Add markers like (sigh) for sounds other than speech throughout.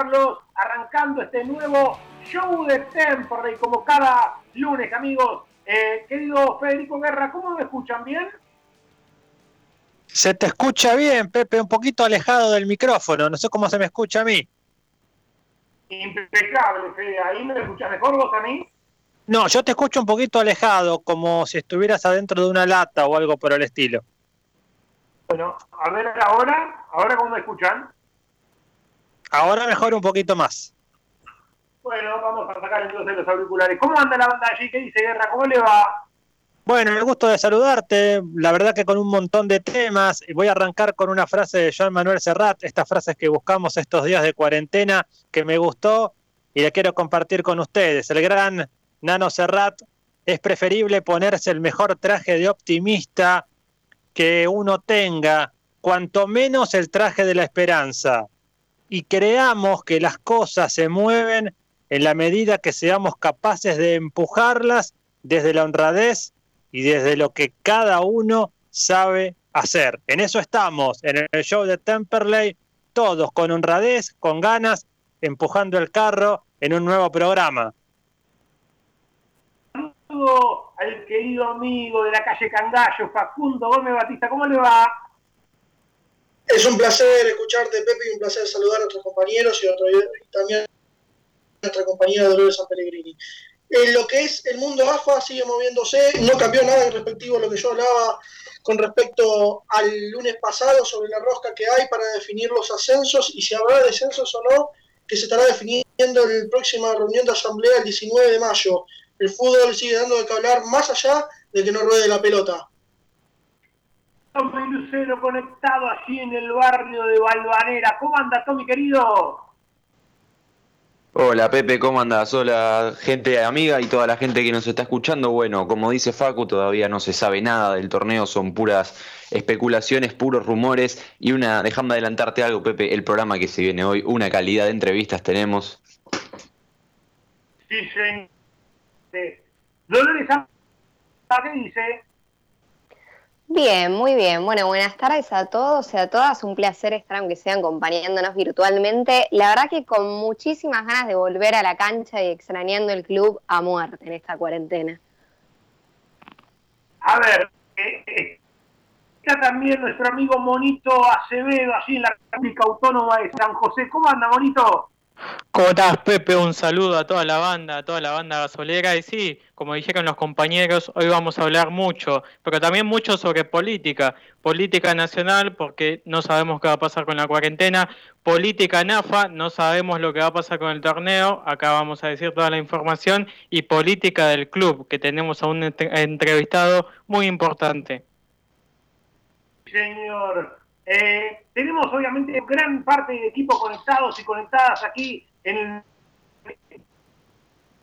saludarlos arrancando este nuevo show de Temperley como cada lunes, amigos. Eh, querido Federico Guerra, ¿cómo me escuchan bien? Se te escucha bien, Pepe, un poquito alejado del micrófono. No sé cómo se me escucha a mí. Impecable, Fede. ¿Ahí me escuchas mejor vos a mí? No, yo te escucho un poquito alejado, como si estuvieras adentro de una lata o algo por el estilo. Bueno, a ver ahora, ahora cómo me escuchan. Ahora mejor un poquito más. Bueno, vamos a sacar entonces los auriculares. ¿Cómo anda la banda allí? ¿Qué dice Guerra? ¿Cómo le va? Bueno, el gusto de saludarte. La verdad que con un montón de temas. Voy a arrancar con una frase de Joan Manuel Serrat, estas frases que buscamos estos días de cuarentena, que me gustó y la quiero compartir con ustedes. El gran Nano Serrat, es preferible ponerse el mejor traje de optimista que uno tenga, cuanto menos el traje de la esperanza. Y creamos que las cosas se mueven en la medida que seamos capaces de empujarlas desde la honradez y desde lo que cada uno sabe hacer. En eso estamos, en el show de Temperley, todos con honradez, con ganas, empujando el carro en un nuevo programa. Saludo al querido amigo de la calle Cangallo, Facundo Gómez Batista. ¿Cómo le va? Es un placer escucharte, Pepe, y un placer saludar a nuestros compañeros y, otro- y también a nuestra compañera Dolores San Pellegrini. En lo que es el mundo AFA sigue moviéndose, no cambió nada en respectivo a lo que yo hablaba con respecto al lunes pasado sobre la rosca que hay para definir los ascensos y si habrá descensos o no, que se estará definiendo en la próxima reunión de asamblea el 19 de mayo. El fútbol sigue dando de qué hablar más allá de que no ruede la pelota. Tommy Lucero conectado allí en el barrio de Valvanera. ¿Cómo anda, Tommy, querido? Hola Pepe, ¿cómo andás? Hola gente amiga y toda la gente que nos está escuchando. Bueno, como dice Facu, todavía no se sabe nada del torneo, son puras especulaciones, puros rumores y una, déjame adelantarte algo Pepe, el programa que se viene hoy, una calidad de entrevistas tenemos. Sí, señor. Dolores, ¿qué dice? Bien, muy bien. Bueno, buenas tardes a todos y a todas. Un placer estar, aunque sean acompañándonos virtualmente. La verdad que con muchísimas ganas de volver a la cancha y extrañando el club a muerte en esta cuarentena. A ver, eh, está también nuestro amigo Monito Acevedo, allí en la República Autónoma de San José. ¿Cómo anda, Monito? ¿Cómo estás, Pepe? Un saludo a toda la banda, a toda la banda gasolera. Y sí, como dijeron los compañeros, hoy vamos a hablar mucho, pero también mucho sobre política. Política nacional, porque no sabemos qué va a pasar con la cuarentena. Política NAFA, no sabemos lo que va a pasar con el torneo. Acá vamos a decir toda la información. Y política del club, que tenemos a un entrevistado muy importante. Señor, eh, tenemos obviamente gran parte del equipo conectados y conectadas aquí en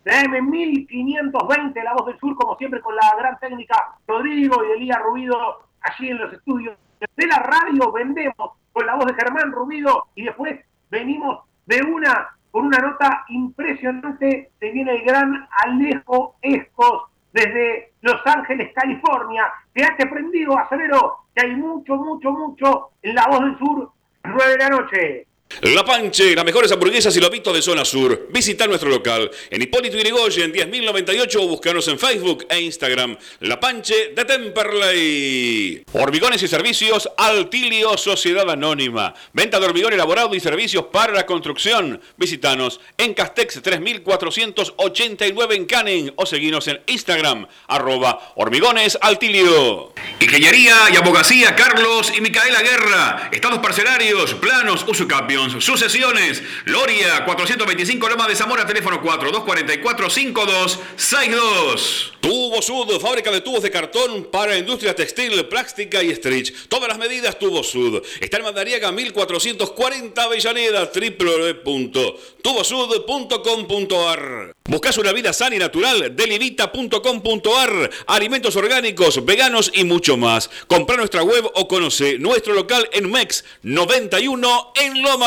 la M1520, La Voz del Sur, como siempre con la gran técnica Rodrigo y Elías Rubido allí en los estudios de la radio. Vendemos con la voz de Germán Rubido y después venimos de una con una nota impresionante. Se viene el gran Alejo Escos desde Los Ángeles, California. Quédate prendido, acelero, que hay mucho, mucho, mucho en La Voz del Sur, 9 de la noche. La Panche, las mejores hamburguesas y lobitos de zona sur. Visita nuestro local en Hipólito Yrigoyen 10.098 o búscanos en Facebook e Instagram. La Panche de Temperley. Hormigones y servicios Altilio Sociedad Anónima. Venta de hormigón elaborado y servicios para la construcción. Visitanos en Castex 3489 en Canning o seguinos en Instagram arroba hormigones altilio. Ingeniería y abogacía Carlos y Micaela Guerra. Estados parcelarios, planos, Sucesiones, Loria, 425 Loma de Zamora, teléfono 4242-5262. Tubo Sud, fábrica de tubos de cartón para industria textil, plástica y stretch. Todas las medidas Tubo Sud. Está en Mandariaga 1440 Avellaneda, www.tubosud.com.ar. Buscas una vida sana y natural, delivita.com.ar. Alimentos orgánicos, veganos y mucho más. Compra nuestra web o conoce nuestro local en MEX 91 en Loma.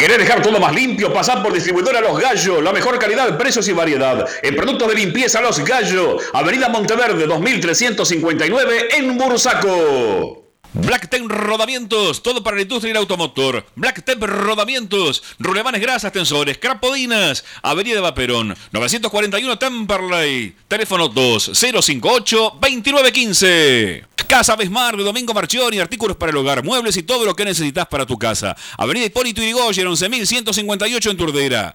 ¿Querés dejar todo más limpio? Pasar por distribuidora Los Gallos. La mejor calidad, precios y variedad. En productos de limpieza Los Gallos. Avenida Monteverde 2359 en Bursaco. Blacktep Rodamientos, todo para la industria y el automotor. Blacktep Rodamientos, rulemanes grasas, tensores, crapodinas. Avenida de Vaperón, 941 Temperley. Teléfono 2058-2915. Casa Besmar Domingo Marchioni, artículos para el hogar, muebles y todo lo que necesitas para tu casa. Avenida Hipólito Yrigoyen, 11158 en Turdera.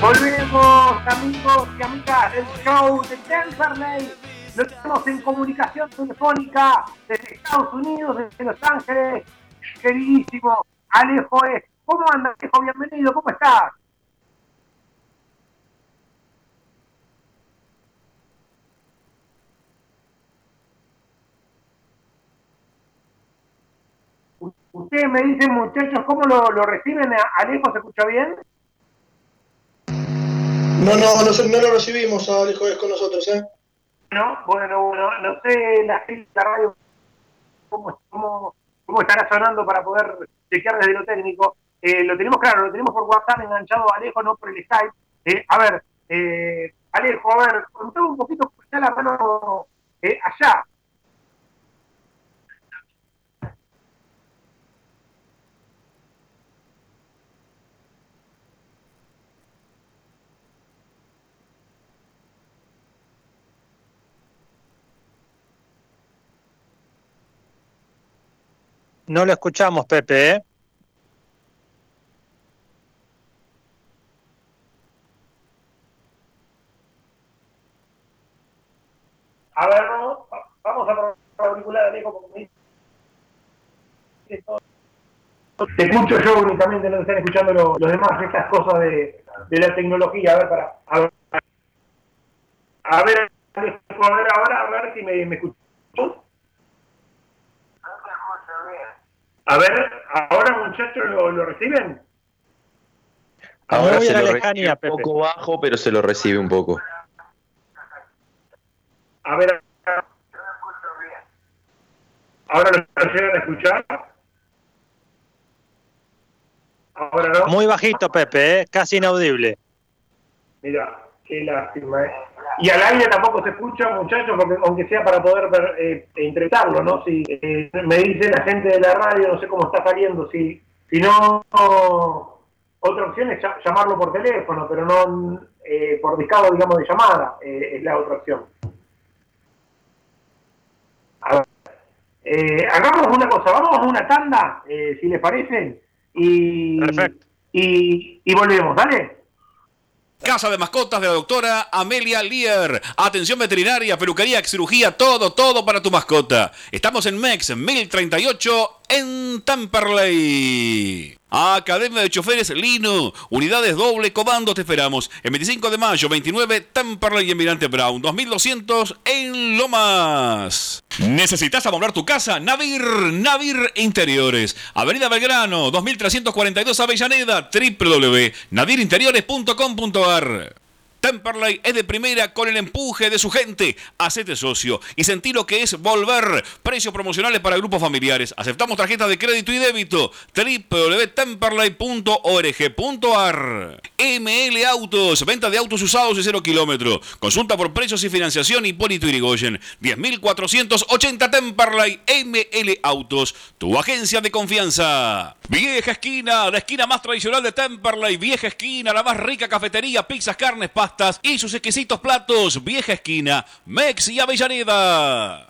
Volvemos, amigos y amigas del show de Temperley. Lo tenemos en comunicación telefónica desde Estados Unidos, desde Los Ángeles. Queridísimo Alejo es. ¿Cómo andas, Alejo? Bienvenido, ¿cómo estás? Ustedes me dicen, muchachos, ¿cómo lo, lo reciben? ¿Alejo se escucha bien? No, no, no, no lo recibimos a Alejo con nosotros, ¿eh? No, bueno, bueno, no sé la gente de radio cómo, cómo, estará sonando para poder chequear desde lo técnico. Eh, lo tenemos claro, lo tenemos por WhatsApp enganchado a Alejo, no por el Skype. Eh, a ver, eh, Alejo, a ver, contame un poquito está la mano eh, allá. No lo escuchamos, Pepe. ¿eh? A ver, vamos, a probar auricular, amigo, como dice. Te escucho yo únicamente, no te están escuchando los, los demás, estas cosas de, la tecnología. A ver, para. A ver, a ver, a ver ahora, a ver si me, me. A ver, ahora muchachos, ¿lo, lo reciben? Ahora Muy se a la lo lejanía, recibe un Pepe. poco bajo, pero se lo recibe un poco. A ver, ahora lo llegan a escuchar. Ahora no. Muy bajito, Pepe, ¿eh? casi inaudible. Mira, qué lástima. ¿eh? Y al aire tampoco se escucha, muchachos, porque aunque sea para poder ver, eh, entrevistarlo, ¿no? Si eh, me dice la gente de la radio, no sé cómo está saliendo, si, si no, otra opción es ll- llamarlo por teléfono, pero no eh, por discado, digamos, de llamada, eh, es la otra opción. A ver, eh, hagamos una cosa, vamos a una tanda, si les parece, y, Perfecto. y, y volvemos, ¿dale? Casa de mascotas de la doctora Amelia Lear. Atención veterinaria, peluquería, cirugía, todo, todo para tu mascota. Estamos en MEX 1038 en Temperley. Academia de Choferes Lino. Unidades doble comando te esperamos. El 25 de mayo, 29 Temperley y Emirante Brown. 2200 en Lomas. ¿Necesitas amoblar tu casa? Navir, Navir Interiores. Avenida Belgrano, 2342 Avellaneda, www.nadirinteriores.com.ar. Temperley es de primera con el empuje de su gente. Hacete socio y sentí lo que es volver. Precios promocionales para grupos familiares. Aceptamos tarjetas de crédito y débito. www.temperley.org.ar ML Autos. Venta de autos usados y cero kilómetro. Consulta por precios y financiación Hipólito Irigoyen. 10.480 Temperley. ML Autos. Tu agencia de confianza. Vieja esquina. La esquina más tradicional de Temperley. Vieja esquina. La más rica cafetería. Pizzas, carnes, pastas y sus exquisitos platos. Vieja esquina. Mex y Avellaneda.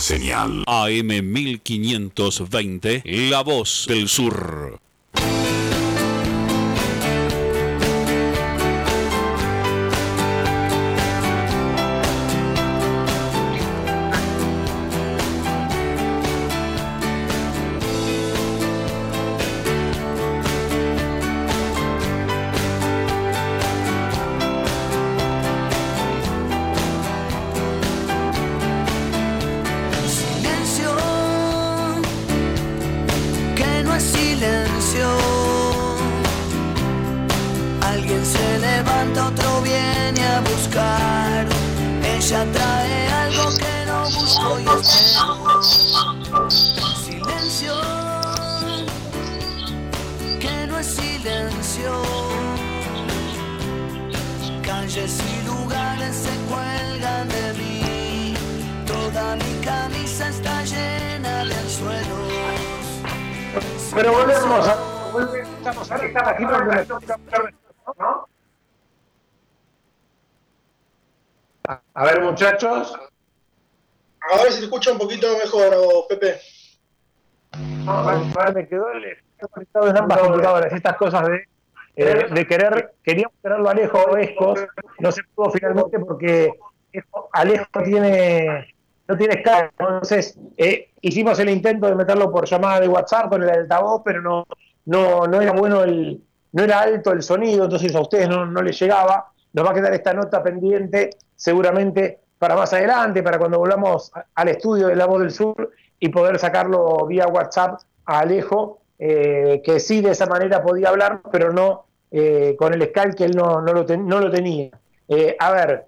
Señal. AM 1520, La Voz del Sur. Calles y lugares se cuelgan de mí. Toda mi camisa está llena de anzuelos. Pero volvemos a, volvemos a esta aquí donde ¿no? A- ver, muchachos. A ver si te escucha un poquito mejor, vos, Pepe. Ver, me quedó el estoy conectado en ambas computadoras. Estas cosas de, eh, de querer, queríamos tenerlo Alejo Escos, no se pudo finalmente porque Alejo tiene no tiene Skype, entonces eh, hicimos el intento de meterlo por llamada de WhatsApp con el altavoz, pero no, no, no era bueno el, no era alto el sonido, entonces a ustedes no, no les llegaba. Nos va a quedar esta nota pendiente, seguramente para más adelante, para cuando volvamos al estudio de La Voz del Sur y poder sacarlo vía WhatsApp a Alejo, eh, que sí de esa manera podía hablar, pero no eh, con el Skype que él no, no, lo, tenía. Eh, a ver,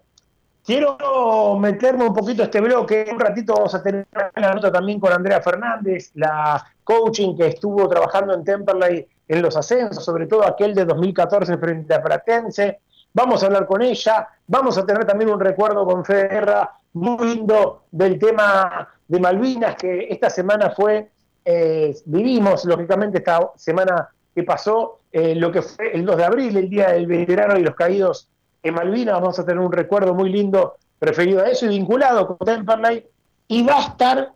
quiero meterme un poquito a este bloque. Un ratito vamos a tener la nota también con Andrea Fernández, la coaching que estuvo trabajando en Temperley en los ascensos, sobre todo aquel de 2014 frente a Pratense. Vamos a hablar con ella, vamos a tener también un recuerdo con Fede Guerra muy lindo del tema de Malvinas, que esta semana fue, eh, vivimos lógicamente esta semana que pasó, eh, lo que fue el 2 de abril, el Día del Veterano y los Caídos en Malvinas, vamos a tener un recuerdo muy lindo referido a eso y vinculado con Temperley, y va a estar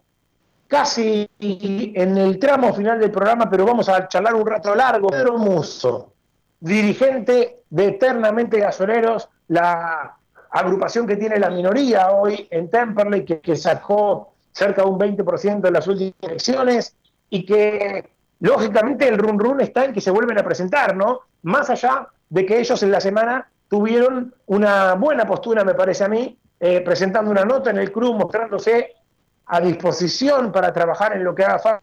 casi en el tramo final del programa, pero vamos a charlar un rato largo. Pedro Muso, dirigente de Eternamente Gasoleros, la agrupación que tiene la minoría hoy en Temperley, que, que sacó cerca de un 20% en las últimas elecciones y que lógicamente el run run está en que se vuelven a presentar, ¿no? Más allá de que ellos en la semana tuvieron una buena postura, me parece a mí, eh, presentando una nota en el club, mostrándose a disposición para trabajar en lo que haga falta.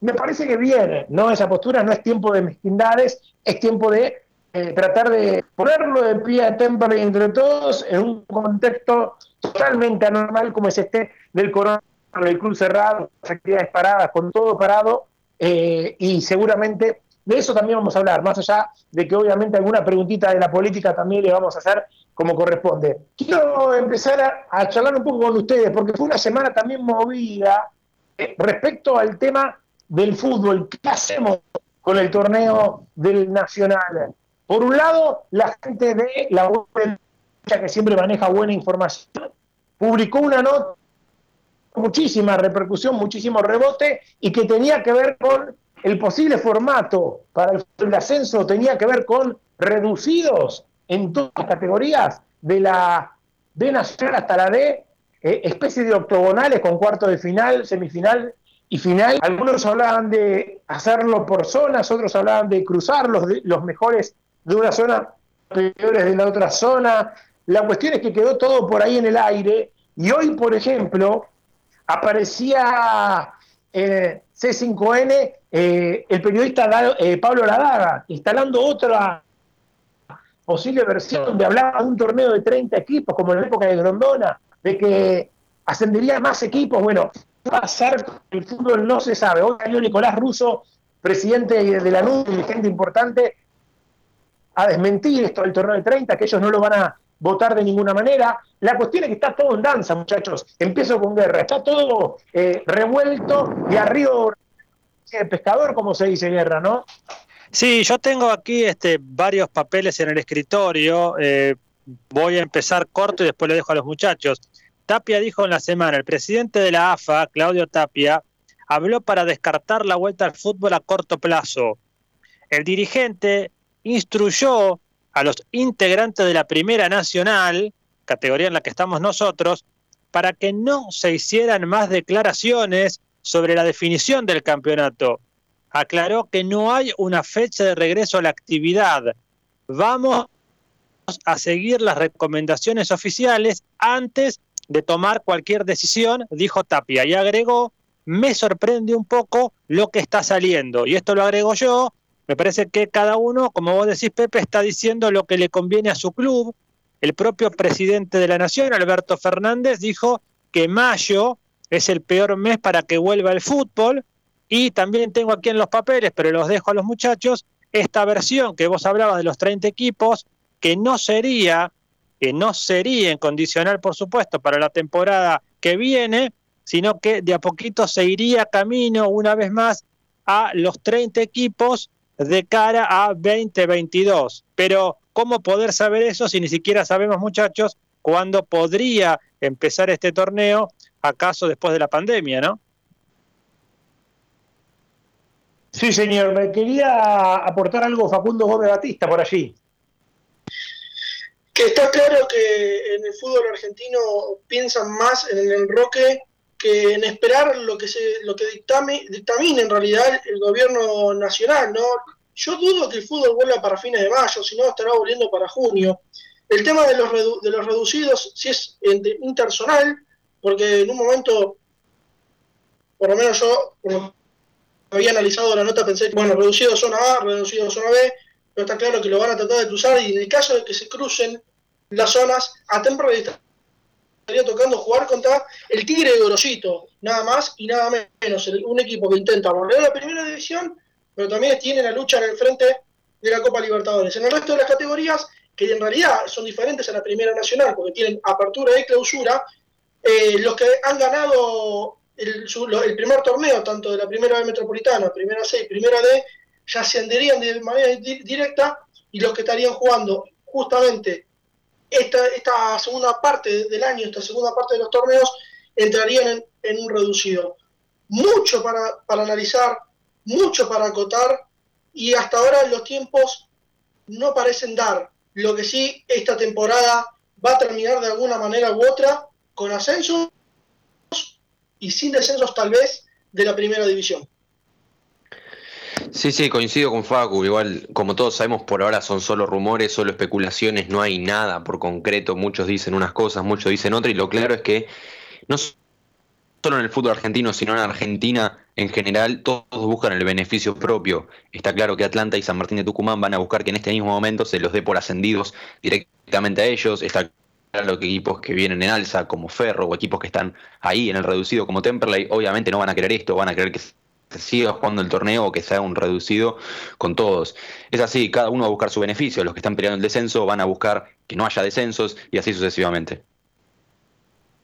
Me parece que viene, ¿no? Esa postura no es tiempo de mezquindades, es tiempo de eh, tratar de ponerlo de pie a Temperley entre todos en un contexto totalmente anormal como es este del coronavirus con el club cerrado, las actividades paradas, con todo parado, eh, y seguramente de eso también vamos a hablar, más allá de que obviamente alguna preguntita de la política también le vamos a hacer como corresponde. Quiero empezar a, charlar un poco con ustedes, porque fue una semana también movida eh, respecto al tema del fútbol. ¿Qué hacemos con el torneo del Nacional? Por un lado, la gente de la web que siempre maneja buena información, publicó una nota muchísima repercusión, muchísimo rebote y que tenía que ver con el posible formato para el, ascenso, tenía que ver con reducidos en todas las categorías, de la D nacional hasta la D, eh, especie de octogonales con cuarto de final, semifinal y final. Algunos hablaban de hacerlo por zonas, otros hablaban de cruzar los, los mejores de una zona, peores de la otra zona. La cuestión es que quedó todo por ahí en el aire y hoy, por ejemplo, aparecía en C5N eh, el periodista eh, Pablo Ladaga instalando otra posible versión de hablar de un torneo de 30 equipos, como en la época de Grondona, de que ascendería más equipos. Bueno, pasar el fútbol no se sabe. Hoy salió Nicolás Russo, presidente de la NUD, dirigente importante, a desmentir esto del torneo de 30, que ellos no lo van a votar de ninguna manera. La cuestión es que está todo en danza, muchachos. Empiezo con guerra. Está todo eh, revuelto y arriba el pescador, como se dice guerra, ¿no? Sí, yo tengo aquí este, varios papeles en el escritorio. Eh, voy a empezar corto y después le dejo a los muchachos. Tapia dijo en la semana, el presidente de la AFA, Claudio Tapia, habló para descartar la vuelta al fútbol a corto plazo. El dirigente instruyó a los integrantes de la Primera Nacional, categoría en la que estamos nosotros, para que no se hicieran más declaraciones sobre la definición del campeonato. Aclaró que no hay una fecha de regreso a la actividad. Vamos a seguir las recomendaciones oficiales antes de tomar cualquier decisión, dijo Tapia, y agregó, me sorprende un poco lo que está saliendo. Y esto lo agrego yo, me parece que cada uno, como vos decís, Pepe, está diciendo lo que le conviene a su club. El propio presidente de la Nación, Alberto Fernández, dijo que mayo es el peor mes para que vuelva el fútbol. Y también tengo aquí en los papeles, pero los dejo a los muchachos, esta versión que vos hablabas de los 30 equipos, que no sería, que no sería en condicional, por supuesto, para la temporada que viene, sino que de a poquito se iría camino una vez más a los 30 equipos de cara a 2022. Pero, ¿cómo poder saber eso si ni siquiera sabemos, muchachos, cuándo podría empezar este torneo, acaso después de la pandemia, ¿no? Sí, señor. Me quería aportar algo Facundo Gómez Batista por allí. Que está claro que en el fútbol argentino piensan más en el enroque que en esperar lo que se lo que dictame, dictamine en realidad el gobierno nacional, ¿no? Yo dudo que el fútbol vuelva para fines de mayo, si no estará volviendo para junio. El tema de los, redu- de los reducidos, si es interzonal, porque en un momento, por lo menos yo, había analizado la nota, pensé que, bueno, reducido zona A, reducido zona B, pero está claro que lo van a tratar de cruzar y en el caso de que se crucen las zonas, a Temperley estaría tocando jugar contra el Tigre de Gorosito, nada más y nada menos, un equipo que intenta volver a la primera división, pero también tiene la lucha en el frente de la Copa Libertadores. En el resto de las categorías, que en realidad son diferentes a la Primera Nacional, porque tienen apertura y clausura, eh, los que han ganado el, primer torneo, tanto de la Primera B Metropolitana, Primera C y Primera D, ya ascenderían de manera di- directa y los que estarían jugando justamente esta, esta segunda parte del año, esta segunda parte de los torneos, entrarían en, un reducido. Mucho para, para analizar, mucho para acotar, y hasta ahora los tiempos no parecen dar. Lo que sí, esta temporada va a terminar de alguna manera u otra con ascensos y sin descensos tal vez de la primera división. Sí, sí, coincido con Facu. Igual, como todos sabemos, por ahora son solo rumores, solo especulaciones, no hay nada por concreto. Muchos dicen unas cosas, muchos dicen otras, y lo claro es que no solo en el fútbol argentino, sino en Argentina en general, todos buscan el beneficio propio. Está claro que Atlanta y San Martín de Tucumán van a buscar que en este mismo momento se los dé por ascendidos directamente a ellos. Está claro que equipos que vienen en alza, como Ferro, o equipos que están ahí en el reducido, como Temperley, obviamente no van a querer esto, van a querer que siga jugando el torneo o que sea un reducido con todos. Es así, cada uno va a buscar su beneficio. Los que están peleando el descenso van a buscar que no haya descensos y así sucesivamente.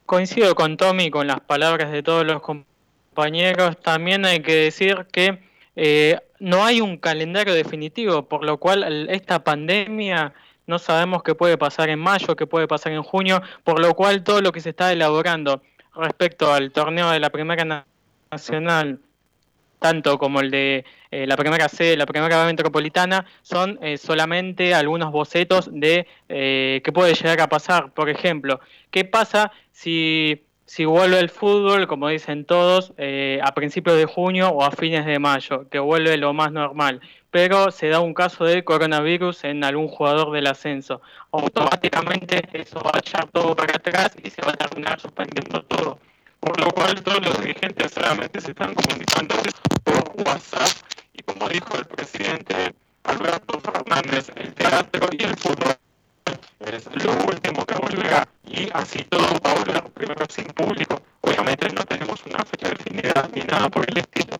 Coincido con Tommy con las palabras de todos los compañeros. También hay que decir que eh, no hay un calendario definitivo, por lo cual esta pandemia no sabemos qué puede pasar en mayo, qué puede pasar en junio, por lo cual todo lo que se está elaborando respecto al torneo de la Primera Na- Nacional, tanto como el de eh, la primera C, la primera B metropolitana, son eh, solamente algunos bocetos de eh, qué puede llegar a pasar. Por ejemplo, ¿qué pasa si, si vuelve el fútbol, como dicen todos, eh, a principios de junio o a fines de mayo, que vuelve lo más normal? Pero se da un caso de coronavirus en algún jugador del ascenso. Automáticamente eso va a echar todo para atrás y se va a terminar suspendiendo todo por lo cual todos los dirigentes solamente se están comunicando por WhatsApp y como dijo el presidente Alberto Fernández, el teatro y el fútbol es lo último que volverá y así todo va a volver primero sin público. Obviamente no tenemos una fecha definida ni nada por el estilo.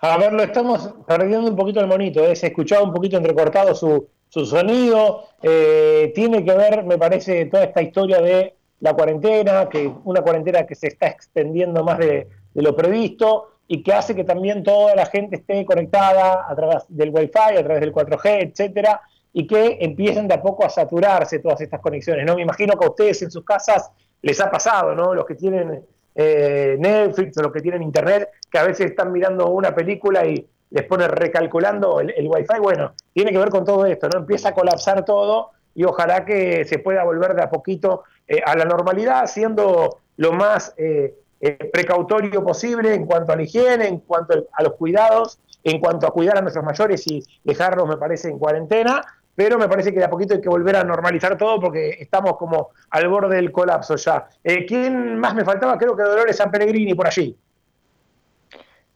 A ver, lo estamos perdiendo un poquito el monito, ¿eh? se escuchaba un poquito entrecortado su, su sonido. eh, tiene que ver, me parece, toda esta historia de la cuarentena, que una cuarentena que se está extendiendo más de, lo previsto y que hace que también toda la gente esté conectada a través del Wi-Fi, a través del 4G, etcétera, y que empiecen de a poco a saturarse todas estas conexiones. ¿no? Me imagino que a ustedes en sus casas les ha pasado, ¿no? Los que tienen eh, Netflix o los que tienen internet, que a veces están mirando una película y les pone recalculando el, el wifi, bueno, tiene que ver con todo esto, ¿no? Empieza a colapsar todo y ojalá que se pueda volver de a poquito eh, a la normalidad, siendo lo más eh, eh, precautorio posible en cuanto a la higiene, en cuanto a los cuidados, en cuanto a cuidar a nuestros mayores y dejarlos, me parece, en cuarentena, pero me parece que de a poquito hay que volver a normalizar todo porque estamos como al borde del colapso ya. ¿Quién más me faltaba? Creo que Dolores San Pellegrini por allí.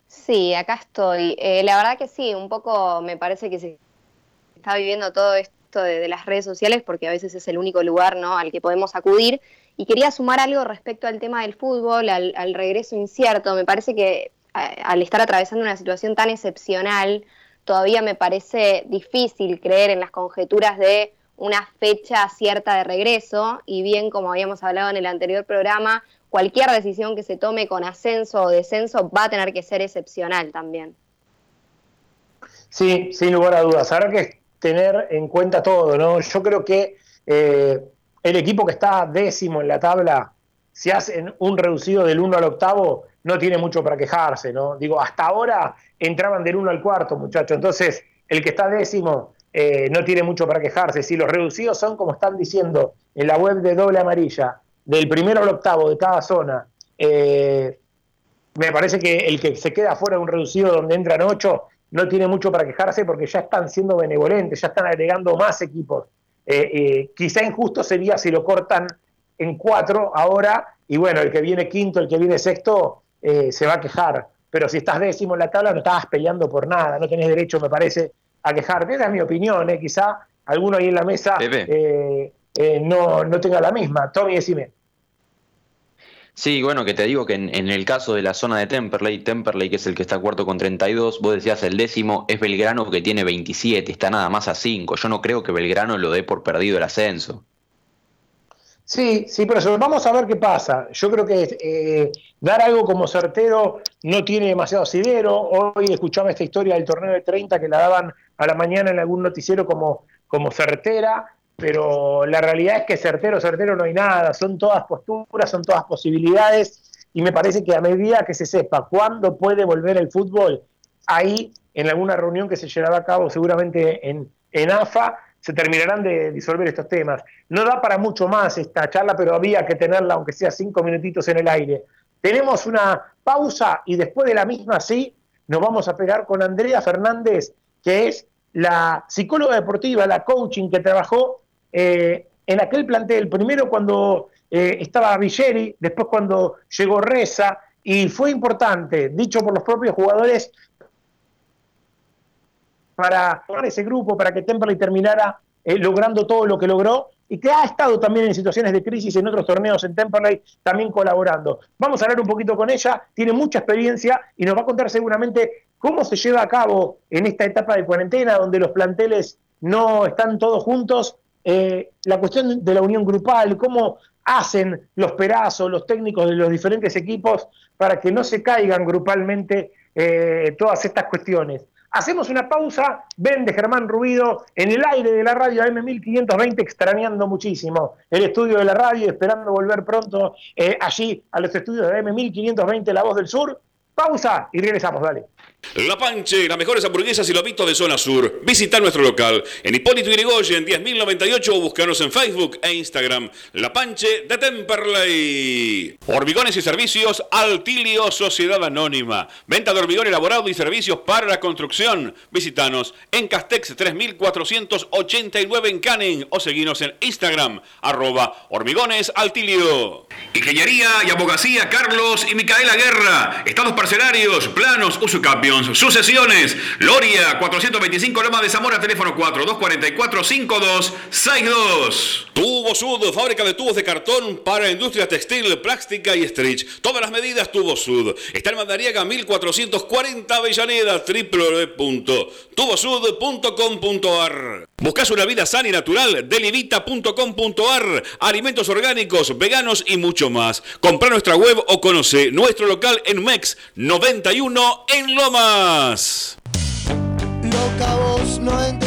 Sí, acá estoy. La verdad que sí, un poco me parece que se está viviendo todo esto de, las redes sociales porque a veces es el único lugar ¿no? al que podemos acudir. Y quería sumar algo respecto al tema del fútbol, al, regreso incierto. Me parece que al estar atravesando una situación tan excepcional, todavía me parece difícil creer en las conjeturas de una fecha cierta de regreso y bien como habíamos hablado en el anterior programa, cualquier decisión que se tome con ascenso o descenso va a tener que ser excepcional también. Sí, sin lugar a dudas. Habrá que tener en cuenta todo, ¿no? Yo creo que eh, el equipo que está décimo en la tabla, si hacen un reducido del 1 al octavo, no tiene mucho para quejarse, ¿no? Digo, hasta ahora entraban del 1 al cuarto, muchachos. Entonces, el que está décimo eh, no tiene mucho para quejarse. Si los reducidos son, como están diciendo en la web de Doble Amarilla, del primero al octavo de cada zona, eh, me parece que el que se queda fuera de un reducido donde entran ocho no tiene mucho para quejarse porque ya están siendo benevolentes, ya están agregando más equipos. eh, eh, quizá injusto sería si lo cortan en cuatro ahora, y bueno, el que viene quinto, el que viene sexto, eh, se va a quejar. Pero si estás décimo en la tabla, no estabas peleando por nada, no tenés derecho, me parece, a quejarte. Esa es mi opinión, ¿eh? quizá alguno ahí en la mesa eh, eh, no, no tenga la misma. Tommy, decime. Sí, bueno, que te digo que en, en, el caso de la zona de Temperley, Temperley que es el que está cuarto con 32, vos decías el décimo es Belgrano que tiene 27, está nada más a 5. Yo no creo que Belgrano lo dé por perdido el ascenso. Sí, sí, pero vamos a ver qué pasa. Yo creo que eh, dar algo como certero no tiene demasiado asidero. Hoy escuchaba esta historia del torneo de 30 que la daban a la mañana en algún noticiero como, como certera, pero la realidad es que certero, certero no hay nada. Son todas posturas, son todas posibilidades y me parece que a medida que se sepa cuándo puede volver el fútbol, ahí en alguna reunión que se llevará a cabo seguramente en, en AFA, se terminarán de disolver estos temas. No da para mucho más esta charla, pero había que tenerla, aunque sea cinco minutitos en el aire. Tenemos una pausa y después de la misma, sí, nos vamos a pegar con Andrea Fernández, que es la psicóloga deportiva, la coaching que trabajó eh, en aquel plantel, primero cuando eh, estaba Villeri, después cuando llegó Reza, y fue importante, dicho por los propios jugadores, para ese grupo, para que Temperley terminara eh, logrando todo lo que logró y que ha estado también en situaciones de crisis en otros torneos en Temperley, también colaborando. Vamos a hablar un poquito con ella, tiene mucha experiencia y nos va a contar seguramente cómo se lleva a cabo en esta etapa de cuarentena, donde los planteles no están todos juntos, eh, la cuestión de la unión grupal, cómo hacen los perazos, los técnicos de los diferentes equipos para que no se caigan grupalmente eh, todas estas cuestiones. Hacemos una pausa, ven de Germán Rubido en el aire de la radio M1520, extrañando muchísimo el estudio de la radio, esperando volver pronto eh, allí a los estudios de M1520, La Voz del Sur. Pausa y regresamos, dale. La Panche, las mejores hamburguesas y lobitos de zona sur. Visita nuestro local en Hipólito Yrigoyen 10.098 o buscarnos en Facebook e Instagram. La Panche de Temperley. Hormigones y servicios Altilio Sociedad Anónima. Venta de hormigón elaborado y servicios para la construcción. Visítanos en Castex 3489 en Canning o seguinos en Instagram arroba hormigones Altilio. Ingeniería y abogacía Carlos y Micaela Guerra. Estados parcelarios, planos, Sucesiones, Loria, 425 Loma de Zamora, teléfono 4242-5262. Tubo Sud, fábrica de tubos de cartón para industria textil, plástica y stretch. Todas las medidas Tubo Sud. Está en Mandariaga 1440 Avellaneda, www.tubosud.com.ar. Buscas una vida sana y natural, delivita.com.ar. Alimentos orgánicos, veganos y mucho más. Compra nuestra web o conoce nuestro local en MEX 91 en Loma.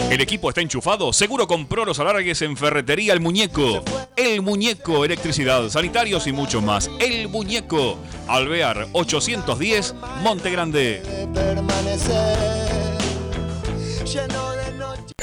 El equipo está enchufado, seguro compró los alargues en Ferretería El Muñeco. El Muñeco, electricidad, sanitarios y mucho más. El Muñeco, Alvear 810, Monte Grande.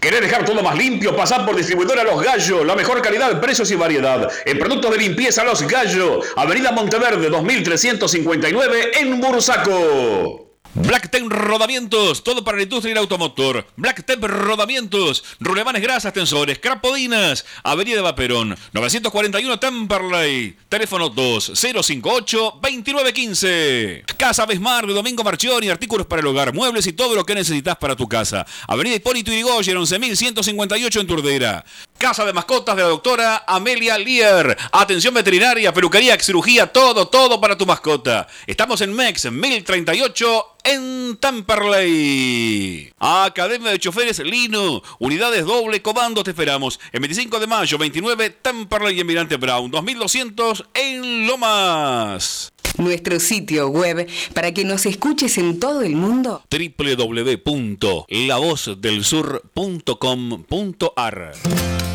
¿Querés dejar todo más limpio? Pasar por distribuidora Los Gallos. La mejor calidad, precios y variedad. En productos de limpieza Los Gallos. Avenida Monteverde 2359 en Bursaco. Blacktep Rodamientos, todo para la industria del automotor. Blacktep Rodamientos, rulemanes grasas, tensores, crapodinas. Avenida Vaperón, 941 Temperley. Teléfono 2058-2915. Casa Besmar de Domingo Marchioni, artículos para el hogar, muebles y todo lo que necesitas para tu casa. Avenida Hipólito Yrigoyen, 11158 en Turdera. Casa de mascotas de la doctora Amelia Lier. Atención veterinaria, peluquería, cirugía, todo, todo para tu mascota. Estamos en MEX 1038 en Tamperley. Academia de Choferes Lino. Unidades doble comando te esperamos. El 25 de mayo, 29 Tamperley y Emirante Brown. 2200 en Lomas. Nuestro sitio web para que nos escuches en todo el mundo. www.lavozdelsur.com.ar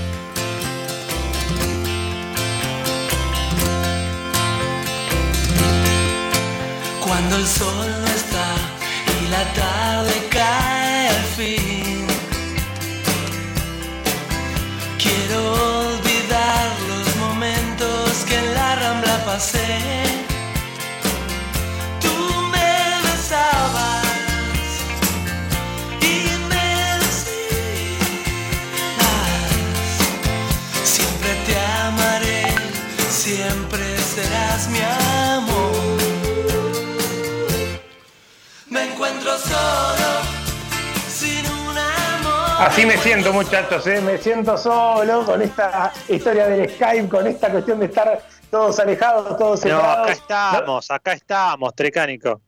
Cuando el sol no está y la tarde cae al fin. Quiero olvidar los momentos que en la rambla pasé. Me encuentro solo, sin un amor. Así me siento, muchachos, ¿eh? me siento solo con esta historia del Skype, con esta cuestión de estar todos alejados, todos No, separados. acá estamos, acá estamos, Trecánico.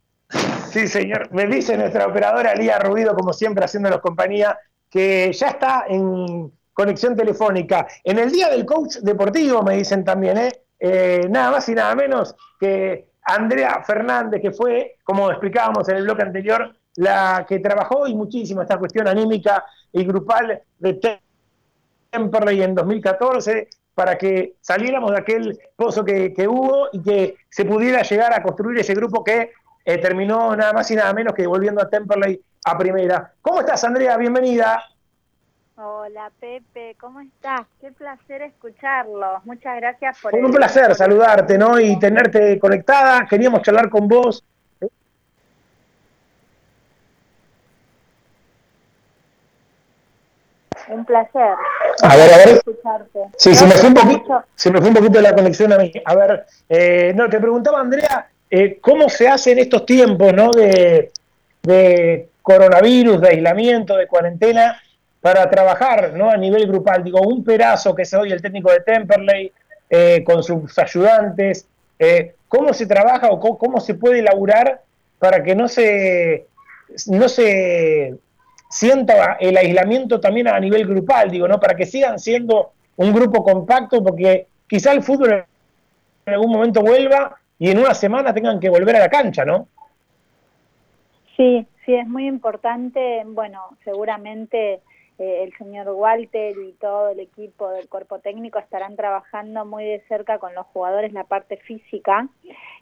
Sí, señor. Me dice nuestra operadora Lía Rubido, como siempre, haciéndonos compañía, que ya está en conexión telefónica. En el día del coach deportivo, me dicen también, ¿eh? Eh, nada más y nada menos que Andrea Fernández, que fue, como explicábamos en el bloque anterior, la que trabajó y muchísimo esta cuestión anímica y grupal de Temperley en 2014 para que saliéramos de aquel pozo que, hubo y que se pudiera llegar a construir ese grupo que eh, terminó nada más y nada menos que volviendo a Temperley a primera. ¿Cómo estás, Andrea? Bienvenida. Hola Pepe, ¿cómo estás? Qué placer escucharlos. Muchas gracias por el- un placer saludarte, ¿no? Y tenerte conectada. Queríamos charlar con vos. Un placer. A ver, a ver. escucharte. Sí, se me, fue un poquito, se me fue un poquito la conexión a mí. A ver, eh, no, te preguntaba, Andrea, eh, ¿cómo se hace en estos tiempos, ¿no? De, de coronavirus, de aislamiento, de cuarentena, para trabajar, ¿no? A nivel grupal. Digo, un perazo que es hoy el técnico de Temperley, eh, con sus ayudantes. eh, ¿Cómo se trabaja o cómo, cómo se puede elaborar para que no se, no se sienta el aislamiento también a nivel grupal, digo, ¿no? Para que sigan siendo un grupo compacto, porque quizá el fútbol en algún momento vuelva y en una semana tengan que volver a la cancha, ¿no? Sí, sí, es muy importante. Bueno, seguramente eh, el señor Walter y todo el equipo del cuerpo técnico estarán trabajando muy de cerca con los jugadores la parte física.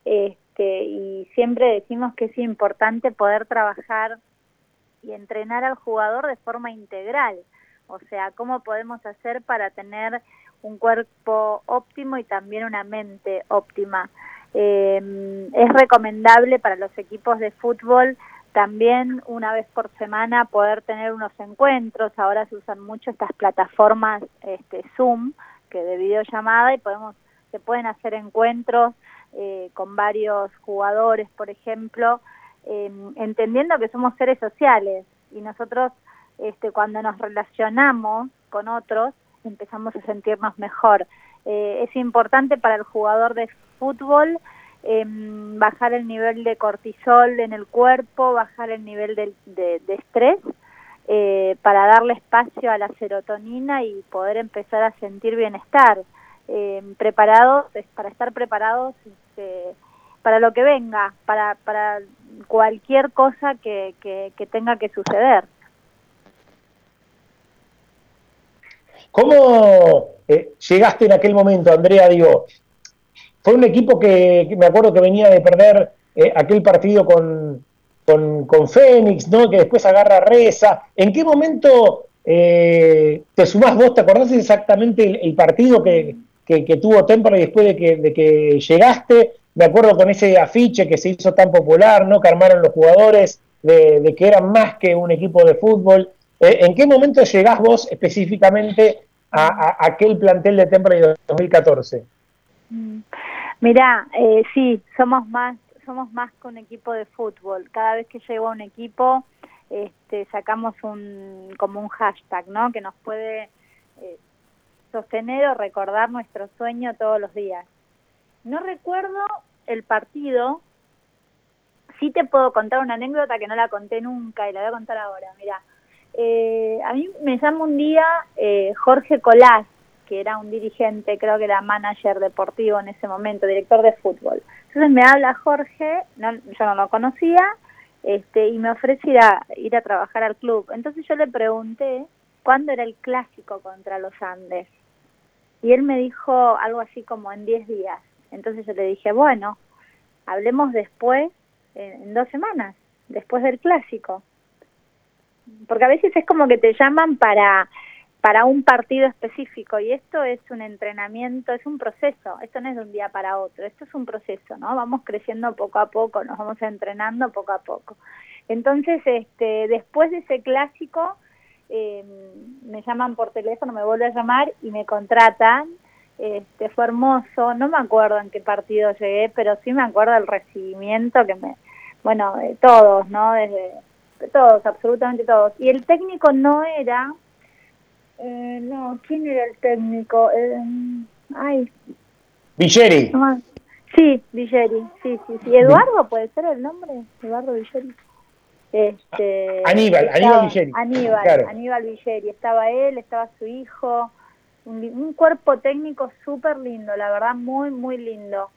Este, y siempre decimos que es importante poder trabajar y entrenar al jugador de forma integral. O sea, cómo podemos hacer para tener un cuerpo óptimo y también una mente óptima. Eh, es recomendable para los equipos de fútbol también una vez por semana poder tener unos encuentros. Ahora se usan mucho estas plataformas este, Zoom, que de videollamada, y podemos se pueden hacer encuentros eh, con varios jugadores, por ejemplo, eh, entendiendo que somos seres sociales y nosotros este, cuando nos relacionamos con otros empezamos a sentirnos mejor. Eh, es importante para el jugador de fútbol eh, bajar el nivel de cortisol en el cuerpo, bajar el nivel de, de- estrés, eh, para darle espacio a la serotonina y poder empezar a sentir bienestar. Eh, preparados, para estar preparados este, para lo que venga, para, cualquier cosa que tenga que suceder. ¿Cómo eh, llegaste en aquel momento, Andrea? Digo, fue un equipo que, me acuerdo que venía de perder eh, aquel partido con, con, con Fénix, ¿no? Que después agarra Reza. ¿En qué momento eh, te sumás vos? ¿Te acordás exactamente el, partido que, que, que tuvo Temperley después de que, llegaste? Me acuerdo con ese afiche que se hizo tan popular, ¿no? Que armaron los jugadores de, que eran más que un equipo de fútbol. Eh, ¿En qué momento llegás vos específicamente a, aquel plantel de Temperley de 2014? Mm. Mirá, eh, sí, somos más, somos más que un equipo de fútbol. Cada vez que llego a un equipo, este, sacamos un, como un hashtag, ¿no? Que nos puede eh, sostener o recordar nuestro sueño todos los días. No recuerdo el partido, sí te puedo contar una anécdota que no la conté nunca y la voy a contar ahora. Mira, eh, a mí me llama un día eh, Jorge Colás, que era un dirigente, creo que era manager deportivo en ese momento, director de fútbol. Entonces me habla Jorge, no, yo no lo conocía, este, y me ofrece ir a, ir a trabajar al club. Entonces yo le pregunté cuándo era el clásico contra los Andes. Y él me dijo algo así como en 10 días. Entonces yo le dije, bueno, hablemos después en, en dos semanas, después del clásico. Porque a veces es como que te llaman para para un partido específico y esto es un entrenamiento, es un proceso, esto no es de un día para otro, esto es un proceso, ¿no? Vamos creciendo poco a poco, nos vamos entrenando poco a poco. Entonces, este, después de ese clásico, eh, me llaman por teléfono, me vuelven a llamar y me contratan. Este, fue hermoso, no me acuerdo en qué partido llegué, pero sí me acuerdo del recibimiento que me, bueno, de todos, ¿no? Desde de todos, absolutamente todos. Y el técnico no era eh, no, ¿quién era el técnico? Eh, ay. Villeri. Sí, Villeri, sí, sí, sí. Eduardo puede ser el nombre, Eduardo Villeri. Este, Aníbal, Aníbal Villeri. Aníbal, Aníbal Villeri. Estaba él, estaba su hijo. Un, un cuerpo técnico súper lindo, la verdad, muy, muy lindo.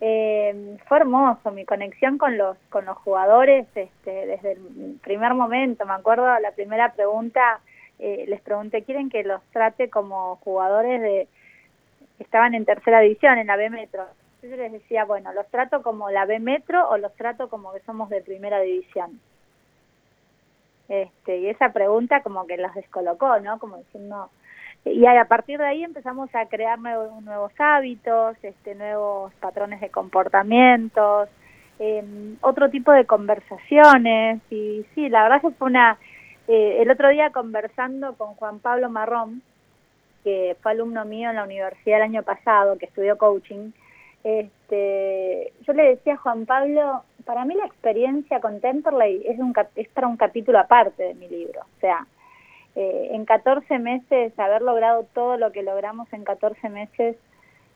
Eh, fue hermoso mi conexión con los con los jugadores este, desde el primer momento. Me acuerdo la primera pregunta eh, les pregunté, ¿quieren que los trate como jugadores de estaban en tercera división, en la B Metro? Yo les decía, bueno, ¿los trato como la B Metro o los trato como que somos de primera división? Este, y esa pregunta como que los descolocó, ¿no? Como diciendo... Y a partir de ahí empezamos a crear nuevos, nuevos hábitos, este, nuevos patrones de comportamientos, eh, otro tipo de conversaciones. Y sí, la verdad que fue una eh, el otro día conversando con Juan Pablo Marrón, que fue alumno mío en la universidad el año pasado, que estudió coaching, este, yo le decía a Juan Pablo, para mí la experiencia con Temperley es, un, es para un capítulo aparte de mi libro. O sea, eh, en 14 meses, haber logrado todo lo que logramos en 14 meses,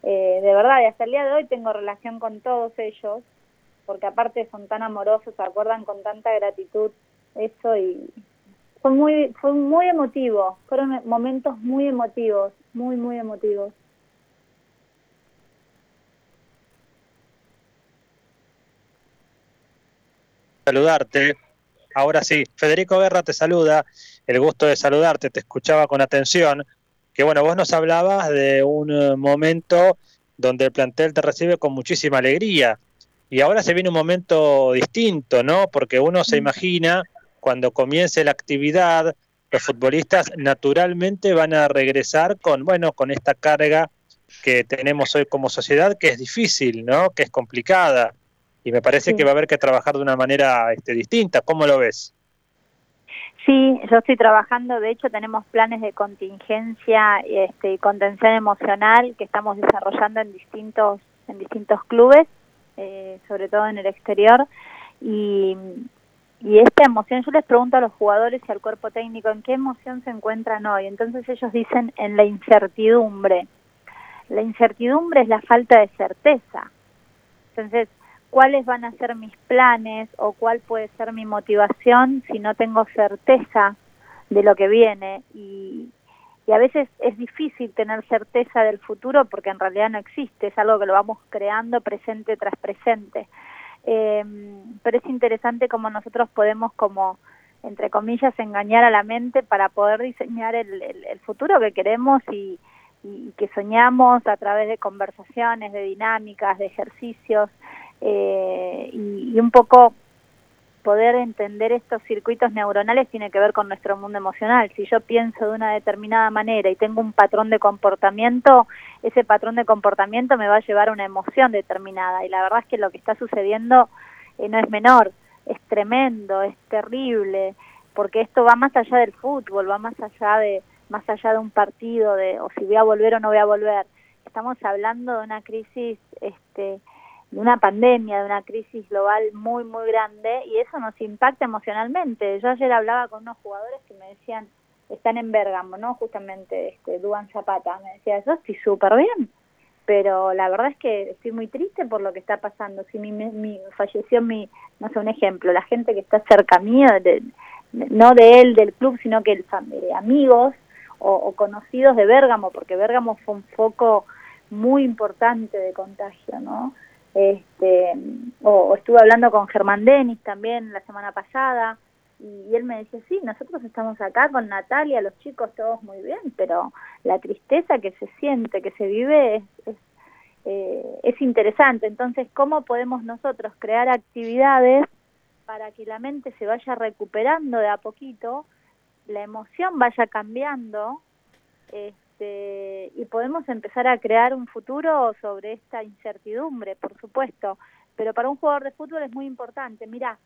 eh, de verdad, y hasta el día de hoy tengo relación con todos ellos, porque aparte son tan amorosos, se acuerdan con tanta gratitud eso y, fue muy, fue muy emotivo, fueron momentos muy emotivos, muy, muy emotivos. Saludarte. Ahora sí, Federico Guerra te saluda, el gusto de saludarte, te escuchaba con atención, que bueno, vos nos hablabas de un eh, momento donde el plantel te recibe con muchísima alegría, y ahora se viene un momento distinto, ¿no? Porque uno se imagina cuando comience la actividad, los futbolistas naturalmente van a regresar con, bueno, con esta carga que tenemos hoy como sociedad, que es difícil, ¿no? Que es complicada. Y me parece que va a haber que trabajar de una manera este, distinta. ¿Cómo lo ves? Sí, yo estoy trabajando, de hecho tenemos planes de contingencia este, y contención emocional que estamos desarrollando en distintos, en distintos clubes, eh, sobre todo en el exterior, y, y esta emoción, yo les pregunto a los jugadores y al cuerpo técnico, ¿en qué emoción se encuentran hoy? Entonces ellos dicen en la incertidumbre. La incertidumbre es la falta de certeza. Entonces, ¿cuáles van a ser mis planes o cuál puede ser mi motivación si no tengo certeza de lo que viene? Y, y a veces es difícil tener certeza del futuro porque en realidad no existe, es algo que lo vamos creando presente tras presente eh, pero es interesante cómo nosotros podemos como entre comillas engañar a la mente para poder diseñar el, el, futuro que queremos y, y, que soñamos a través de conversaciones, de dinámicas, de ejercicios eh, y un poco poder entender estos circuitos neuronales tiene que ver con nuestro mundo emocional. Si yo pienso de una determinada manera y tengo un patrón de comportamiento, ese patrón de comportamiento me va a llevar a una emoción determinada. Y la verdad es que lo que está sucediendo eh, no es menor, es tremendo, es terrible, porque esto va más allá del fútbol, va más allá de más allá de un partido de o si voy a volver o no voy a volver. Estamos hablando de una crisis este de una pandemia, de una crisis global muy, muy grande y eso nos impacta emocionalmente. Yo ayer hablaba con unos jugadores que me decían, están en Bérgamo, ¿no? Justamente este, Duan Zapata, me decía, yo estoy súper bien, pero la verdad es que estoy muy triste por lo que está pasando. Si mi, mi falleció mi, no sé, un ejemplo, la gente que está cerca mío, de, no de él, del club, sino que el, eh, amigos o, o conocidos de Bérgamo, porque Bérgamo fue un foco muy importante de contagio, ¿no? Este, o, estuve hablando con Germán Denis también la semana pasada, y, él me decía, sí, nosotros estamos acá con Natalia, los chicos todos muy bien, pero la tristeza que se siente, que se vive, es, eh, es interesante. Entonces, ¿cómo podemos nosotros crear actividades para que la mente se vaya recuperando de a poquito, la emoción vaya cambiando este, y podemos empezar a crear un futuro sobre esta incertidumbre, por supuesto. Pero para un jugador de fútbol es muy importante. Mira,